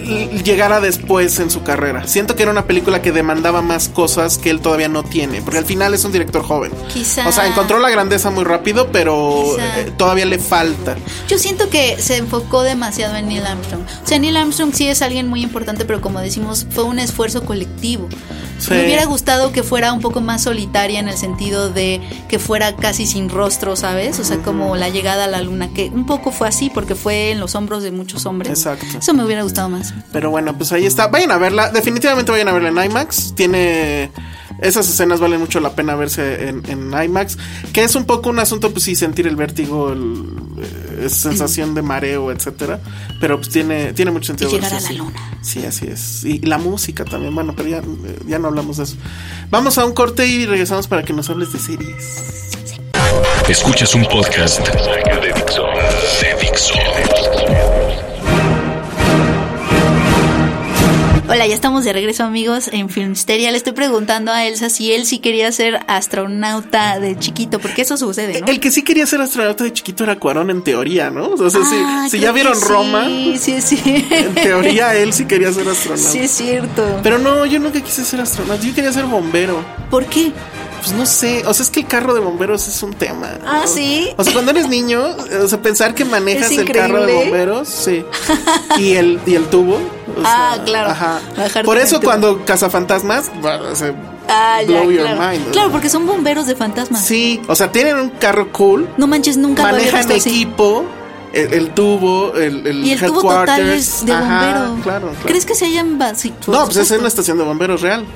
llegara después en su carrera. Siento que era una película que demandaba más cosas que él todavía no tiene, porque al final es un director joven. Quizá. O sea, encontró la grandeza muy rápido, pero eh, todavía le falta. Yo siento que se enfocó demasiado en Neil Armstrong. O sea, Neil Armstrong sí es alguien muy importante, pero como decimos, fue un esfuerzo colectivo. Sí. Me hubiera gustado que fuera un poco más solitaria en el sentido de que fuera casi sin rostro, ¿sabes? O sea, como la llegada a la luna, que un poco fue así porque fue en los hombros de muchos hombres. Exacto. Eso me hubiera gustado más. Pero bueno, pues ahí está. Vayan a verla. Definitivamente vayan a verla en IMAX. Tiene. Esas escenas valen mucho la pena verse en, en IMAX. Que es un poco un asunto, pues sí, sentir el vértigo, el, eh, sensación de mareo, etcétera. Pero pues tiene, tiene mucho sentido. Y llegar verse a la así. luna. Sí, así es. Y la música también. Bueno, pero ya, eh, ya no hablamos de eso. Vamos a un corte y regresamos para que nos hables de series. Escuchas un podcast de. De Dixo. Hola, ya estamos de regreso amigos en Filmsteria. Le estoy preguntando a Elsa si él sí quería ser astronauta de chiquito, porque eso sucede, ¿no? El que sí quería ser astronauta de chiquito era Cuarón en teoría, ¿no? O sea, si- Ah, si, ya vieron Roma, Sí, sí, sí. en teoría él sí quería ser astronauta. Sí, es cierto. Pero no, yo nunca quise ser astronauta, yo quería ser bombero. ¿Por qué? Pues no sé, o sea, es que el carro de bomberos es un tema. Ah. ¿sí? O sea, cuando eres niño, o sea, pensar que (laughs) manejas el carro de bomberos, sí. (laughs) Y el, y el tubo. Ah, sea, claro. Ajá. Por eso tubo. cuando cazafantasmas, bueno, o sea, Ah, ya, blow your claro. mind. Claro, porque son bomberos de fantasmas. Sí, o sea, tienen un carro cool, No manches, nunca lo manejan así. equipo el, el tubo, el, el Y el tubo headquarters. total es de Ajá, bombero. claro, claro. ¿Crees que se hayan No, pues es una estación de bomberos real.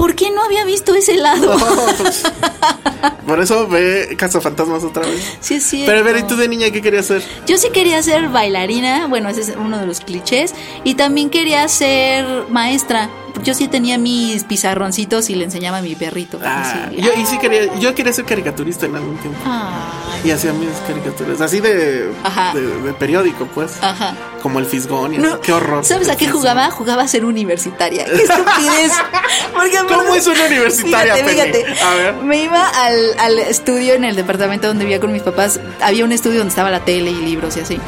¿Por qué no había visto ese lado? No, pues, (laughs) (laughs) por eso ve Cazafantasmas otra vez. sí, es cierto. Pero a ver, ¿y tú de niña qué querías ser? Yo sí quería ser bailarina, bueno, ese es uno de los clichés, y también quería ser maestra. Yo sí tenía mis pizarroncitos y le enseñaba a mi perrito. Ah, así. yo, y sí quería, yo quería ser caricaturista en algún tiempo. Ay, Y hacía mis caricaturas, así de, Ajá. de, de periódico, pues. Ajá. Como el Fisgón y No, así. Qué horror. ¿Sabes a qué jugaba? Jugaba a ser universitaria. ¡Qué estupidez! (laughs) Porque ¿Cómo es una universitaria, Fíjate, Penny? fíjate. A ver. Me iba al, al estudio en el departamento donde vivía con mis papás. Había un estudio donde estaba la tele y libros y así.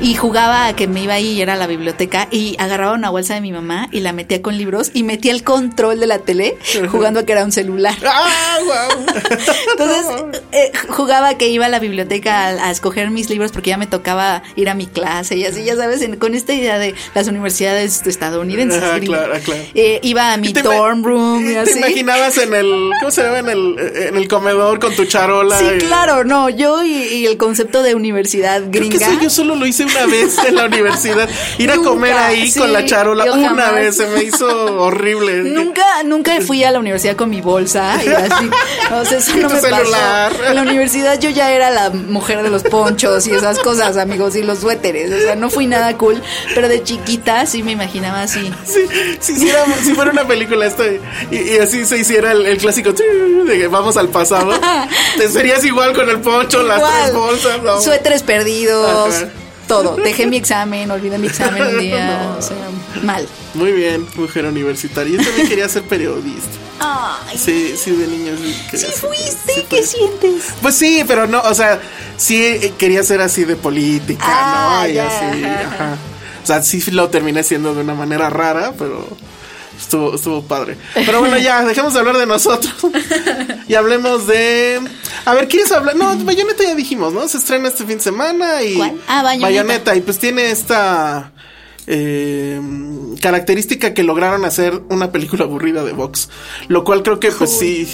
Y jugaba a que me iba ahí y era a la biblioteca y agarraba una bolsa de mi mamá y la metía con libros y metía el control de la tele jugando a que era un celular. ¡Ah, wow! (laughs) Entonces eh, jugaba que iba a la biblioteca a, a escoger mis libros porque ya me tocaba ir a mi clase y así, ya sabes, en- con esta idea de las universidades estadounidenses. Gringas. claro, claro. Eh, iba a mi ¿Te dorm room y ¿Te así. imaginabas en el, ¿cómo se llama? En el, en el comedor con tu charola? Sí, y- claro, no, yo y, y el concepto de universidad Creo que gringa. eso yo solo lo hice una vez en la universidad. Ir a comer ahí sí, con la charola una jamás. vez se me hizo horrible. Nunca, nunca fui a la universidad con mi bolsa y así. O sea, eso (laughs) no me celular. pasó. En la universidad yo ya era la mujer de los ponchos y esas cosas, amigos, y los suéteres. O sea, no fui nada cool, pero de chiquita sí me imaginaba así. Si, si, hiciera- si fuera una película esta y, y así se hiciera el, el clásico de que vamos al pasado, (laughs) te serías igual con el poncho, las tres bolsas. ¿no? Suéteres perdidos, Ajá. todo. Dejé mi examen, olvidé mi examen un día. (laughs) O sea, mal. Muy bien, mujer universitaria. Yo también quería ser periodista. Ay, Sí, sí, de niño sí quería sí fuiste, sí ¿qué sientes? Pues sí, pero no, o sea, sí eh, quería ser así de política, Ah, ¿no? Y ya, así, ajá. ajá. O sea, sí lo terminé siendo de una manera rara, pero estuvo, estuvo padre. Pero bueno, ya, dejemos de hablar de nosotros (laughs) y hablemos de... A ver, ¿quieres hablar? No, Bayonetta ya dijimos, ¿no? Se estrena este fin de semana y... ¿Cuál? Ah, Bayonetta. y pues tiene esta... eh, característica que lograron hacer una película aburrida de Vox, lo cual creo que pues sí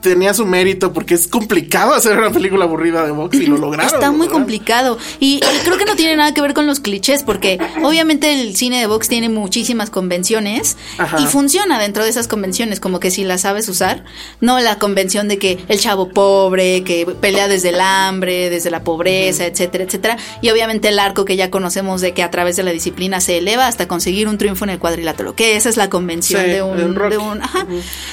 tenía su mérito porque es complicado hacer una película aburrida de Vox y lo lograron. Está muy complicado. Y, y creo que no tiene nada que ver con los clichés, porque obviamente el cine de box tiene muchísimas convenciones Ajá. y funciona dentro de esas convenciones, como que si las sabes usar. No la convención de que el chavo pobre, que pelea desde el hambre, desde la pobreza, etcétera, etcétera. Y obviamente el arco que ya conocemos de que a través de la disciplina se eleva hasta conseguir un triunfo en el cuadrilátero, que esa es la convención Sí, de un. de ajá.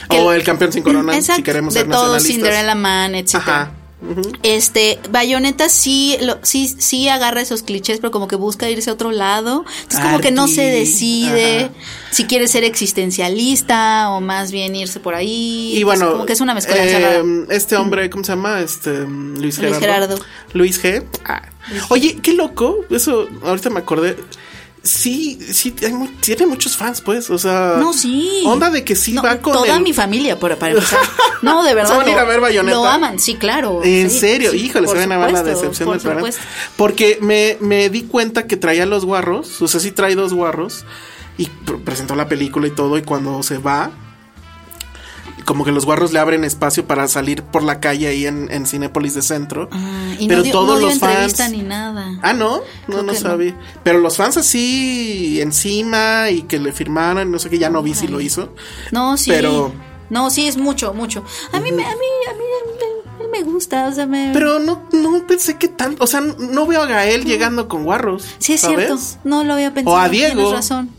Que O el campeón sin corona, si queremos de todo. Cinderella Man, etcétera. Ajá. Ujú. Este, Bayonetta sí, lo, sí, sí agarra esos clichés, pero como que busca irse a otro lado. Entonces como que no se decide ajá. si quiere ser existencialista o más bien irse por ahí. Y Entonces, bueno, como que es una eh, rara. este hombre, ¿cómo se llama? Este Luis Gerardo. Luis Gerardo. Luis G. Ah. Oye, qué loco. Eso, ahorita me acordé. Sí, sí, hay tiene muchos fans, pues. O sea. No, sí. Onda de que sí No, va con. Toda el- mi familia, por, para empezar. No, de verdad. ¿Se van a ir lo- a ver Bayonetta? Lo aman, sí, claro. En Sí, serio, sí, híjole, se van a ver la decepción del programa. Porque me, me di cuenta que traía los guarros, o sea, sí trae dos guarros, y pr- presentó la película y todo, y cuando se va, como que los guarros le abren espacio para salir por la calle ahí en, en Cinépolis de Centro. Ah, y pero no dio, todos no dio los fans. ni nada. Ah, no, no, Creo no sabía. Pero los fans así encima y que le firmaran, no sé qué, ya no vi si lo hizo. No, sí. Pero- No, sí, es mucho, mucho. A mí, me, a mí, a mí, a mí me gusta, o sea, me... Pero no, no pensé que tanto, o sea, no veo a Gael llegando con guarros. Sí, es ¿sabes? cierto. No lo había pensado. O a Diego. Tienes razón.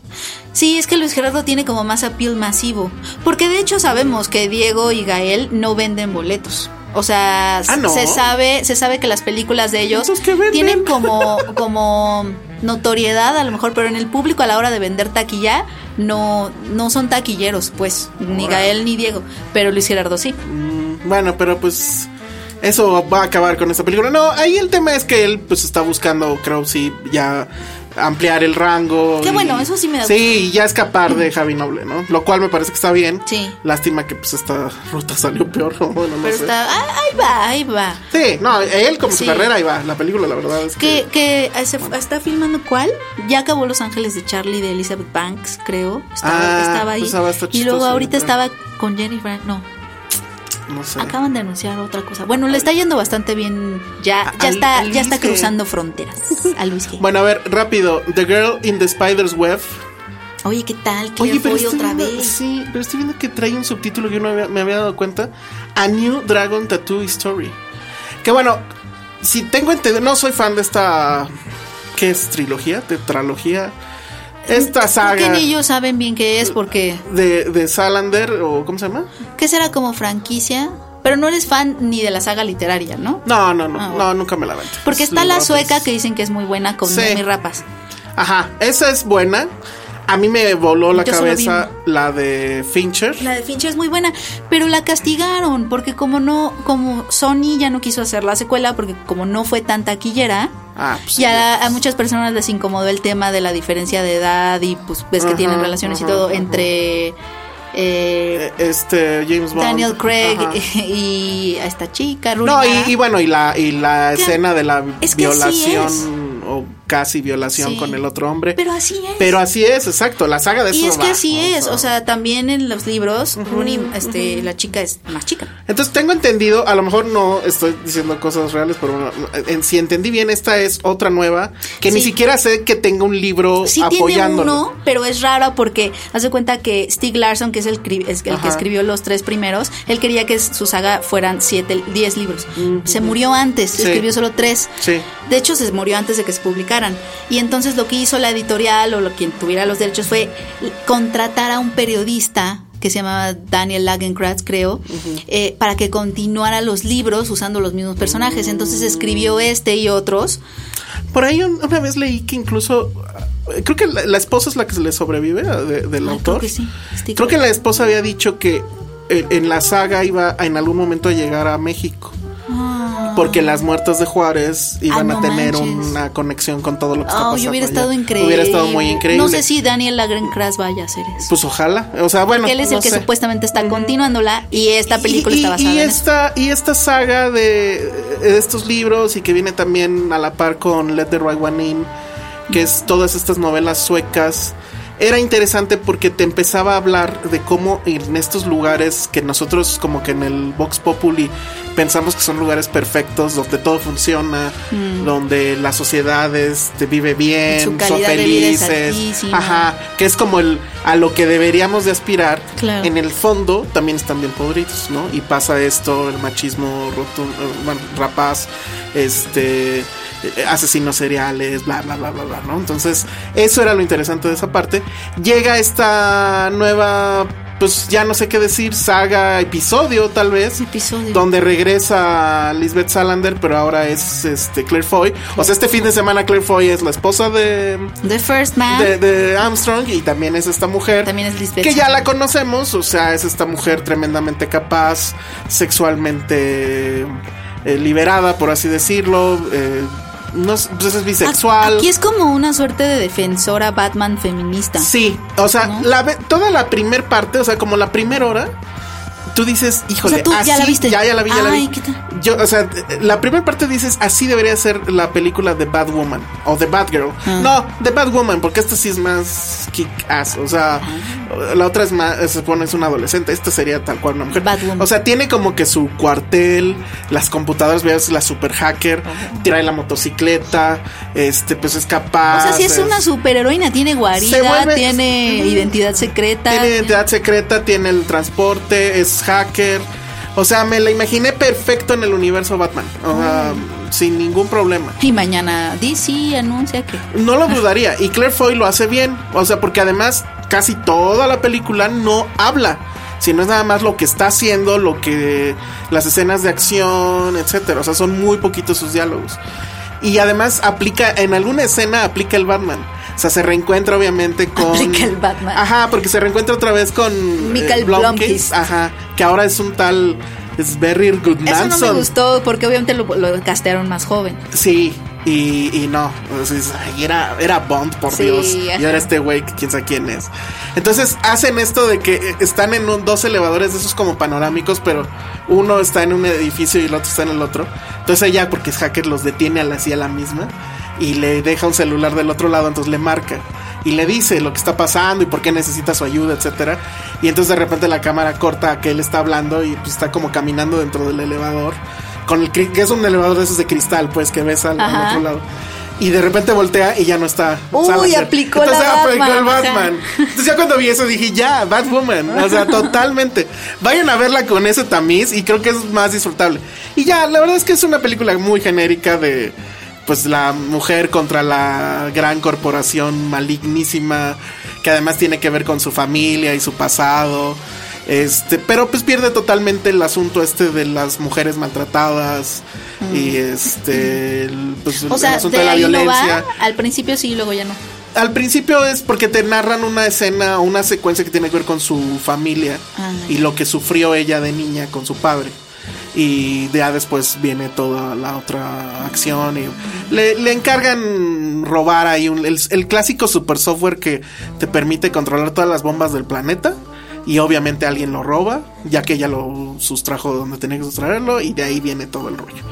Sí, es que Luis Gerardo tiene como más appeal masivo. Porque de hecho sabemos que Diego y Gael no venden boletos. O sea, Ah, ¿no? se sabe, se sabe que las películas de ellos tienen como, como notoriedad a lo mejor, pero en el público a la hora de vender taquilla no, no son taquilleros, pues, ni. Gael ni Diego, pero Luis Gerardo sí. Mm, Bueno, pero pues eso va a acabar con esta película. No, ahí el tema es que él pues está buscando, creo, sí, ya ampliar el rango. Qué y- bueno, eso sí me da Sí, y ya escapar de Javi Noble, ¿no? Lo cual me parece que está bien. Sí. Lástima que pues esta ruta salió peor, (laughs) o bueno, no Pero sé. está, ah, ahí va, ahí va. Sí, no, él como su carrera ahí va. La película, la verdad es que... Que, que se fu- está filmando cuál? Ya acabó Los Ángeles de Charlie de Elizabeth Banks, creo. Estaba, Ah, estaba ahí. pues, ah, y luego ahorita ah. estaba con Jennifer. No. No sé. Acaban de anunciar otra cosa. Bueno, le está yendo bastante bien. Ya, ya Al- está, al ya está cruzando fronteras. A Luis G. Bueno, a ver, rápido. The Girl in the Spider's Web. Oye, ¿qué tal? ¿Qué Oye, pero voy otra viendo, vez? sí, pero estoy viendo que trae un subtítulo que yo no había- me había dado cuenta. A New Dragon Tattoo Story. Que bueno, si tengo entendido, no soy fan de esta. ¿Qué es? ¿Trilogía? ¿Tetralogía? Esta Creo saga que ni ellos saben bien qué es porque... de, de Salander, o ¿cómo se llama? ¿Qué será como franquicia? Pero no eres fan ni de la saga literaria, ¿no? No, no, no, Ah, no, bueno. nunca me la vento. Porque Es está la librotes. sueca que dicen que es muy buena con Sí. Noemi Rapas. Ajá, esa es buena. A mí me voló la Yo cabeza la de Fincher. La de Fincher es muy buena, pero la castigaron porque como no, como Sony ya no quiso hacer la secuela porque como no fue tan taquillera, Ah, pues sí, ya a muchas personas les incomodó el tema de la diferencia de edad y pues ves que Ajá, tienen relaciones y todo ajá. entre eh, Eh, Este, James Bond. Daniel Craig (laughs) y a esta chica, Rooney No, y, y bueno, y la, y la escena de la es violación o casi violación Sí. con el otro hombre. Pero así es. Pero así es, exacto. La saga de eso y es que va, así es, o sea, también en los libros, Rooney, este, la chica es más chica. Entonces tengo entendido, a lo mejor no estoy diciendo cosas reales, pero bueno, en- si entendí bien, esta es otra nueva que ni siquiera sé que tenga un libro Sí tiene apoyándolo. uno, pero es raro porque hace cuenta que Stig Larsson, que es el, cri- es el que escribió los tres primeros, él quería que su saga fueran siete, diez libros. Se murió antes, Sí. escribió solo tres. Sí. De hecho, se murió antes de que se publicaran. Y entonces lo que hizo la editorial o lo, quien tuviera los derechos fue contratar a un periodista que se llamaba Daniel Lagerkrantz, creo, eh, para que continuara los libros usando los mismos personajes. Entonces escribió este y otros. Por ahí un- una vez leí que incluso eh, creo que la, la esposa es la que se le sobrevive a- de- del autor. creo que sí. Creo que la esposa había dicho que eh, en la saga iba a, en algún momento a llegar a México. Porque las muertas de Juárez iban Ah, no a tener manches. una conexión con todo lo que está Ay, pasando. hubiera allá. estado increíble. Hubiera estado muy increíble. No sé si Daniel Lagerkrantz vaya a hacer eso. Pues ojalá. O sea, bueno. Porque él es el no que sé. supuestamente está continuándola y esta película Y- y- está basada y en eso. esta, y esta saga de, de estos libros y que viene también a la par con Let the Right One In, que es todas estas novelas suecas, era interesante porque te empezaba a hablar de cómo en estos lugares que nosotros como que en el Vox Populi pensamos que son lugares perfectos, donde todo funciona, donde la sociedad es- te vive bien, Mm. Son felices, ajá, que es como el a lo que deberíamos de aspirar. Claro. En el fondo también están bien podridos, ¿no? Y pasa esto, el machismo rotundo, bueno, rapaz, este asesinos seriales, bla bla bla bla bla, ¿no? Entonces, eso era lo interesante de esa parte. Llega esta nueva pues ya no sé qué decir, saga, episodio tal vez, Episodio. donde regresa Lisbeth Salander, pero ahora es este Claire Foy. O sea, este fin de semana Claire Foy es la esposa de, The First Man. de, de Armstrong y también es esta mujer También es Lisbeth que ya la conocemos, o sea, es esta mujer tremendamente capaz, sexualmente eh, liberada, por así decirlo, eh, no es, pues es bisexual. Aquí es como una suerte de defensora Batman feminista. Sí, o sea, ¿No? la ve- toda la primer parte, o sea, como la primera hora, tú dices, híjole, O sea, tú ya así- la viste. Ya, ya la vi, ya la Ay, vi. ¿qué tal? Yo, o sea, la primera parte dices, así debería ser la película de Batwoman o de Batgirl. Ah. No, de Batwoman, porque esta sí es más kick ass, o sea, la otra es más, se supone es una adolescente, esta sería tal cual una mujer. Batwoman. O sea, tiene como que su cuartel, las computadoras, veas la super hacker, trae la motocicleta, este, pues es capaz. O sea, si es una superheroína, tiene guarida, vuelve- tiene identidad secreta. Tiene identidad secreta, tiene el transporte, es hacker. O sea, me la imaginé perfecto en el universo Batman. O sea, sin ningún problema. Y mañana DC anuncia que. No lo dudaría. Y Claire Foy lo hace bien. O sea, porque además casi toda la película no habla. Sino es nada más lo que está haciendo, lo que. las escenas de acción, etcétera. O sea, son muy poquitos sus diálogos. Y además aplica, en alguna escena aplica el Batman. O sea, se reencuentra obviamente (laughs) con. Aplica el Batman. Ajá, porque se reencuentra otra vez con. Michael Blomkist. Ajá, que ahora es un tal. Es Berry Eso Goodmanson. no me gustó porque obviamente lo, lo castearon más joven. Sí, y, y no. Era, era Bond, por Sí, Dios. Y ahora este güey, quién sabe quién es. Entonces hacen esto de que eh, están en un- dos elevadores de esos como panorámicos, pero uno está en un edificio y el otro está en el otro. Entonces ella, porque es hacker, los detiene a la, así a la misma y le deja un celular del otro lado, entonces le marca. y le dice lo que está pasando y por qué necesita su ayuda, etcétera. Y entonces de repente la cámara corta a que él está hablando y pues está como caminando dentro del elevador con el que es un elevador de esos de cristal, pues que ves al, otro lado. Y de repente voltea y ya no está. Uy, aplicó la Entonces aplicó el Batman, ajá. Batman. (laughs) Entonces ya cuando vi eso dije, ya, Batwoman. O sea, totalmente. Vayan a verla con ese tamiz y creo que es más disfrutable. Y ya, la verdad es que es una película muy genérica de pues la mujer contra la gran corporación malignísima que además tiene que ver con su familia y su pasado. Este, pero pues pierde totalmente el asunto este de las mujeres maltratadas y este el, pues, Mm. O el sea, asunto de la no violencia. Al principio sí, luego ya no. Al principio es porque te narran una escena, una secuencia que tiene que ver con su familia Ah, y lo que sufrió ella de niña con su padre. Y ya después viene toda la otra acción y le, le encargan robar ahí un- el, el clásico super software que te permite controlar todas las bombas del planeta. Y obviamente alguien lo roba, ya que ella lo sustrajo de donde tenía que sustraerlo, y de ahí viene todo el rollo.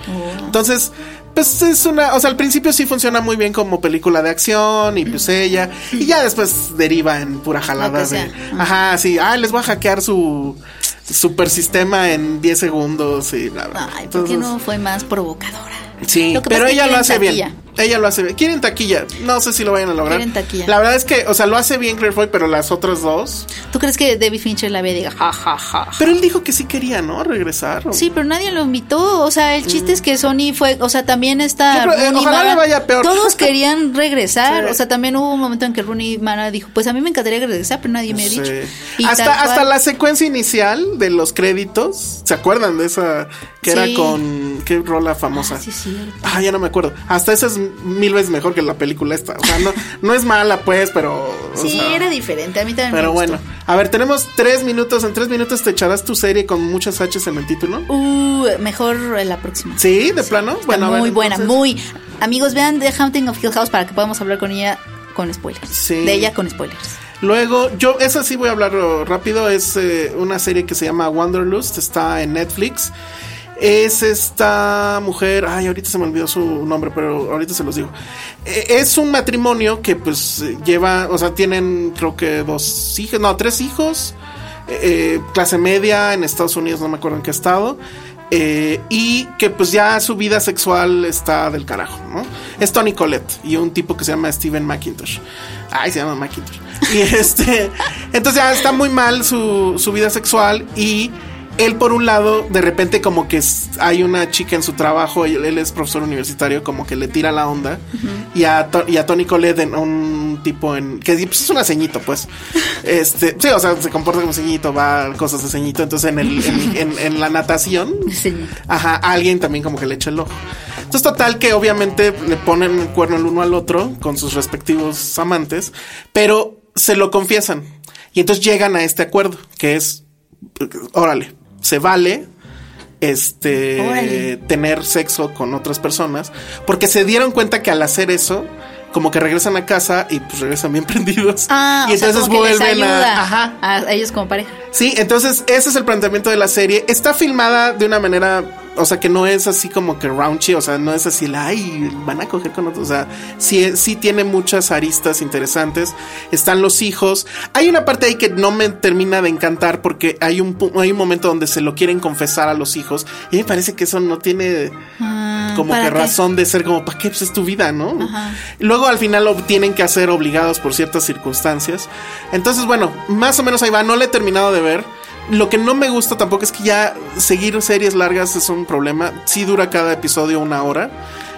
Entonces, pues es una, o sea, al principio sí funciona muy bien como película de acción y pues ella, y ya después deriva en pura jalada de, ajá, sí, ah, les voy a hackear su super sistema en 10 segundos y bla, bla. Ay, ¿por qué Entonces, no fue más provocadora? Sí, pero ella lo hace bien. Ella lo hace bien. Quieren taquilla. No sé si lo vayan a lograr. Quieren taquilla. La verdad es que, o sea, lo hace bien Claire Foy, pero las otras dos. ¿Tú crees que David Fincher la ve y diga, ja, ja, ja? Pero él dijo que sí quería, ¿no? Regresar. o- Sí, pero nadie lo invitó. O sea, el chiste es que Sony fue, o sea, también está. Creo- eh, ojalá Mara. le vaya peor. Todos (laughs) querían regresar. Sí. O sea, también hubo un momento en que Rooney Mara dijo, pues a mí me encantaría regresar, pero nadie me ha Sí. dicho. Hasta, hasta la secuencia inicial de los créditos. ¿Se acuerdan de esa? Que era Sí. con. ¿Qué rola famosa? Ah, sí, cierto. Ah, ya no me acuerdo. Hasta esa es mil veces mejor que la película esta. O sea, no, no es mala, pues, pero. o Sí, sea, era diferente. A mí también Pero me bueno, gustó. a ver, tenemos tres minutos. En tres minutos te echarás tu serie con muchas H's en el título. Uh, mejor la próxima. Sí, de plano. Está Bueno, a ver, muy buena, entonces- muy. Amigos, vean The Haunting of Hill House para que podamos hablar con ella con spoilers. Sí. De ella con spoilers. Luego, yo, esa sí voy a hablar rápido. Es eh, una serie que se llama Wanderlust. Está en Netflix. Es esta mujer. Ay, ahorita se me olvidó su nombre, pero ahorita se los digo. Eh, es un matrimonio que, pues, eh, lleva. O sea, tienen, creo que dos hijos. No, tres hijos. eh, clase media en Estados Unidos, no me acuerdo en qué estado. eh, y que pues ya su vida sexual está del carajo, ¿no? Es Tony Collette y un tipo que se llama Steven McIntosh. Ay, se llama McIntosh. Y (laughs) este, entonces ya está muy mal su, su vida sexual y él por un lado, de repente como que hay una chica en su trabajo, él, él es profesor universitario, como que le tira la onda y, a, y a Tony Collette, en un tipo en, que pues, es una ceñito, pues, (laughs) este, sí, o sea, se comporta como ceñito, va a cosas de ceñito, entonces en, el, en, en- en la natación, (laughs) ajá, alguien también como que le echa el ojo. Entonces, total que obviamente le ponen el cuerno el uno al otro con sus respectivos amantes, pero se lo confiesan. Y entonces llegan a este acuerdo, que es, órale, se vale este tener sexo con otras personas, porque se dieron cuenta que al hacer eso, como que regresan a casa y pues regresan bien (laughs) prendidos. Ah, y o sea, entonces como que les vuelven ayuda a. Ajá. a ellos como pareja. Sí, entonces ese es el planteamiento de la serie. Está filmada de una manera, o sea, que no es así como que raunchy, o sea, no es así, la, ay, van a coger con otros. O sea, sí, sí tiene muchas aristas interesantes. Están los hijos. Hay una parte ahí que no me termina de encantar porque hay un, hay un momento donde se lo quieren confesar a los hijos y me parece que eso no tiene como ¿para que qué? razón de ser como, ¿para qué? Pues es tu vida, ¿no? Ajá. Luego al final lo tienen que hacer obligados por ciertas circunstancias. Entonces, bueno, más o menos ahí va. No le he terminado de ver. Lo que no me gusta tampoco es que ya seguir series largas es un problema. Sí dura cada episodio una hora.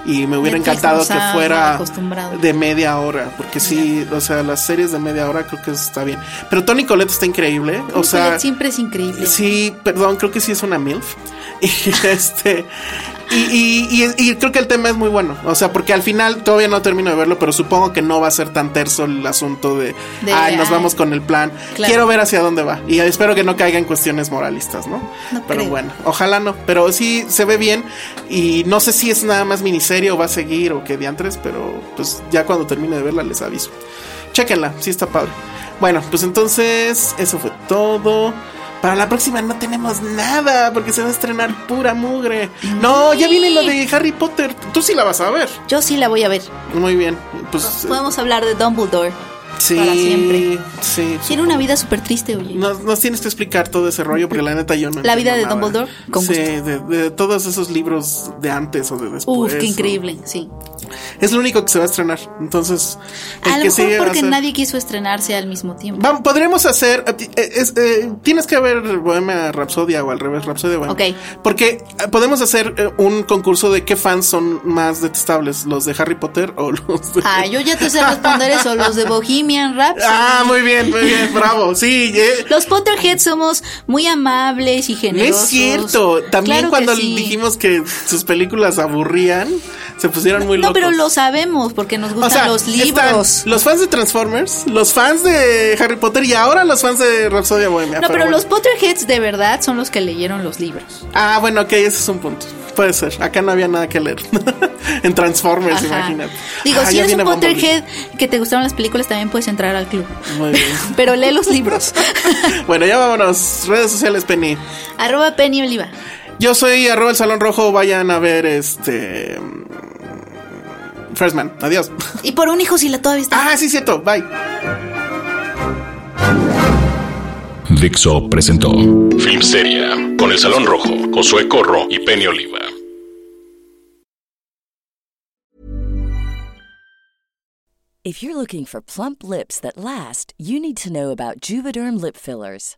Y me hubiera Netflix encantado que fuera de media hora. Porque sí, o sea, las series de media hora creo que está bien. Pero Tony Colette está increíble. O sea, Colette siempre es increíble. Sí, perdón, creo que sí es una MILF. (laughs) Y este. Y, y- y- y creo que el tema es muy bueno. O sea, porque al final todavía no termino de verlo, pero supongo que no va a ser tan terso el asunto de. De, ay, nos ay. vamos con el plan. Claro. Quiero ver hacia dónde va. Y espero que no caiga en cuestiones moralistas, ¿no? No pero creo. bueno, ojalá no. Pero sí se ve bien. Y no sé si es nada más miniserie o va a seguir o qué diantres, pero pues ya cuando termine de verla les aviso. Chéquenla, sí está padre. Bueno, pues entonces eso fue todo. Para la próxima no tenemos nada porque se va a estrenar pura mugre. No, ya viene lo de Harry Potter. Tú sí la vas a ver. Yo sí la voy a ver. Muy bien. Pues eh, Podemos hablar de Dumbledore. Sí, para siempre. Sí. Tiene una vida súper triste, oye. Nos, nos tienes que explicar todo ese rollo porque la neta yo no La vida de nada. Dumbledore, con sí, de, de todos esos libros de antes o de después. Uf, qué o- increíble, sí. Es lo único que se va a estrenar. Entonces, el A lo que mejor porque ser- nadie quiso estrenarse al mismo tiempo. Vamos, podremos hacer. eh, es- eh, tienes que ver Bohemia Rapsodia o al revés, Rapsodia Bohemia. Ok. Porque eh, podemos hacer un concurso de qué fans son más detestables, los de Harry Potter o (laughs) los de. Ah, yo ya te sé responder eso, los de Bohemian Rhapsody. Ah, muy bien, muy bien, bravo. Sí, eh, Los Potterheads somos muy amables y no generosos. es cierto. También Claro que cuando sí. dijimos que sus películas aburrían, se pusieron muy No, locos. Pero lo sabemos porque nos gustan O sea, los libros. los fans de Transformers, los fans de Harry Potter y ahora los fans de Rapsodia Bohemia. No, pero bueno. los Potterheads de verdad son los que leyeron los libros. Ah, bueno, ok, ese es un punto. Puede ser. Acá no había nada que leer. (laughs) en Transformers, Ajá. imagínate. Digo, Ah, si eres un. Potterhead que te gustaron las películas, también puedes entrar al club. Muy bien. (laughs) Pero lee los libros. (laughs) bueno, ya vámonos. Redes sociales, Penny. Arroba Penny Oliva. Yo soy arroba el Salón Rojo. Vayan a ver este. First Man. Adiós. Y por un hijo si la todavía está. ah, sí, cierto. Bye. Dixo presentó Filmsteria con El Salón Rojo, Josué Corro y Penny Oliva. If you're looking for plump lips that last, you need to know about Juvederm lip fillers.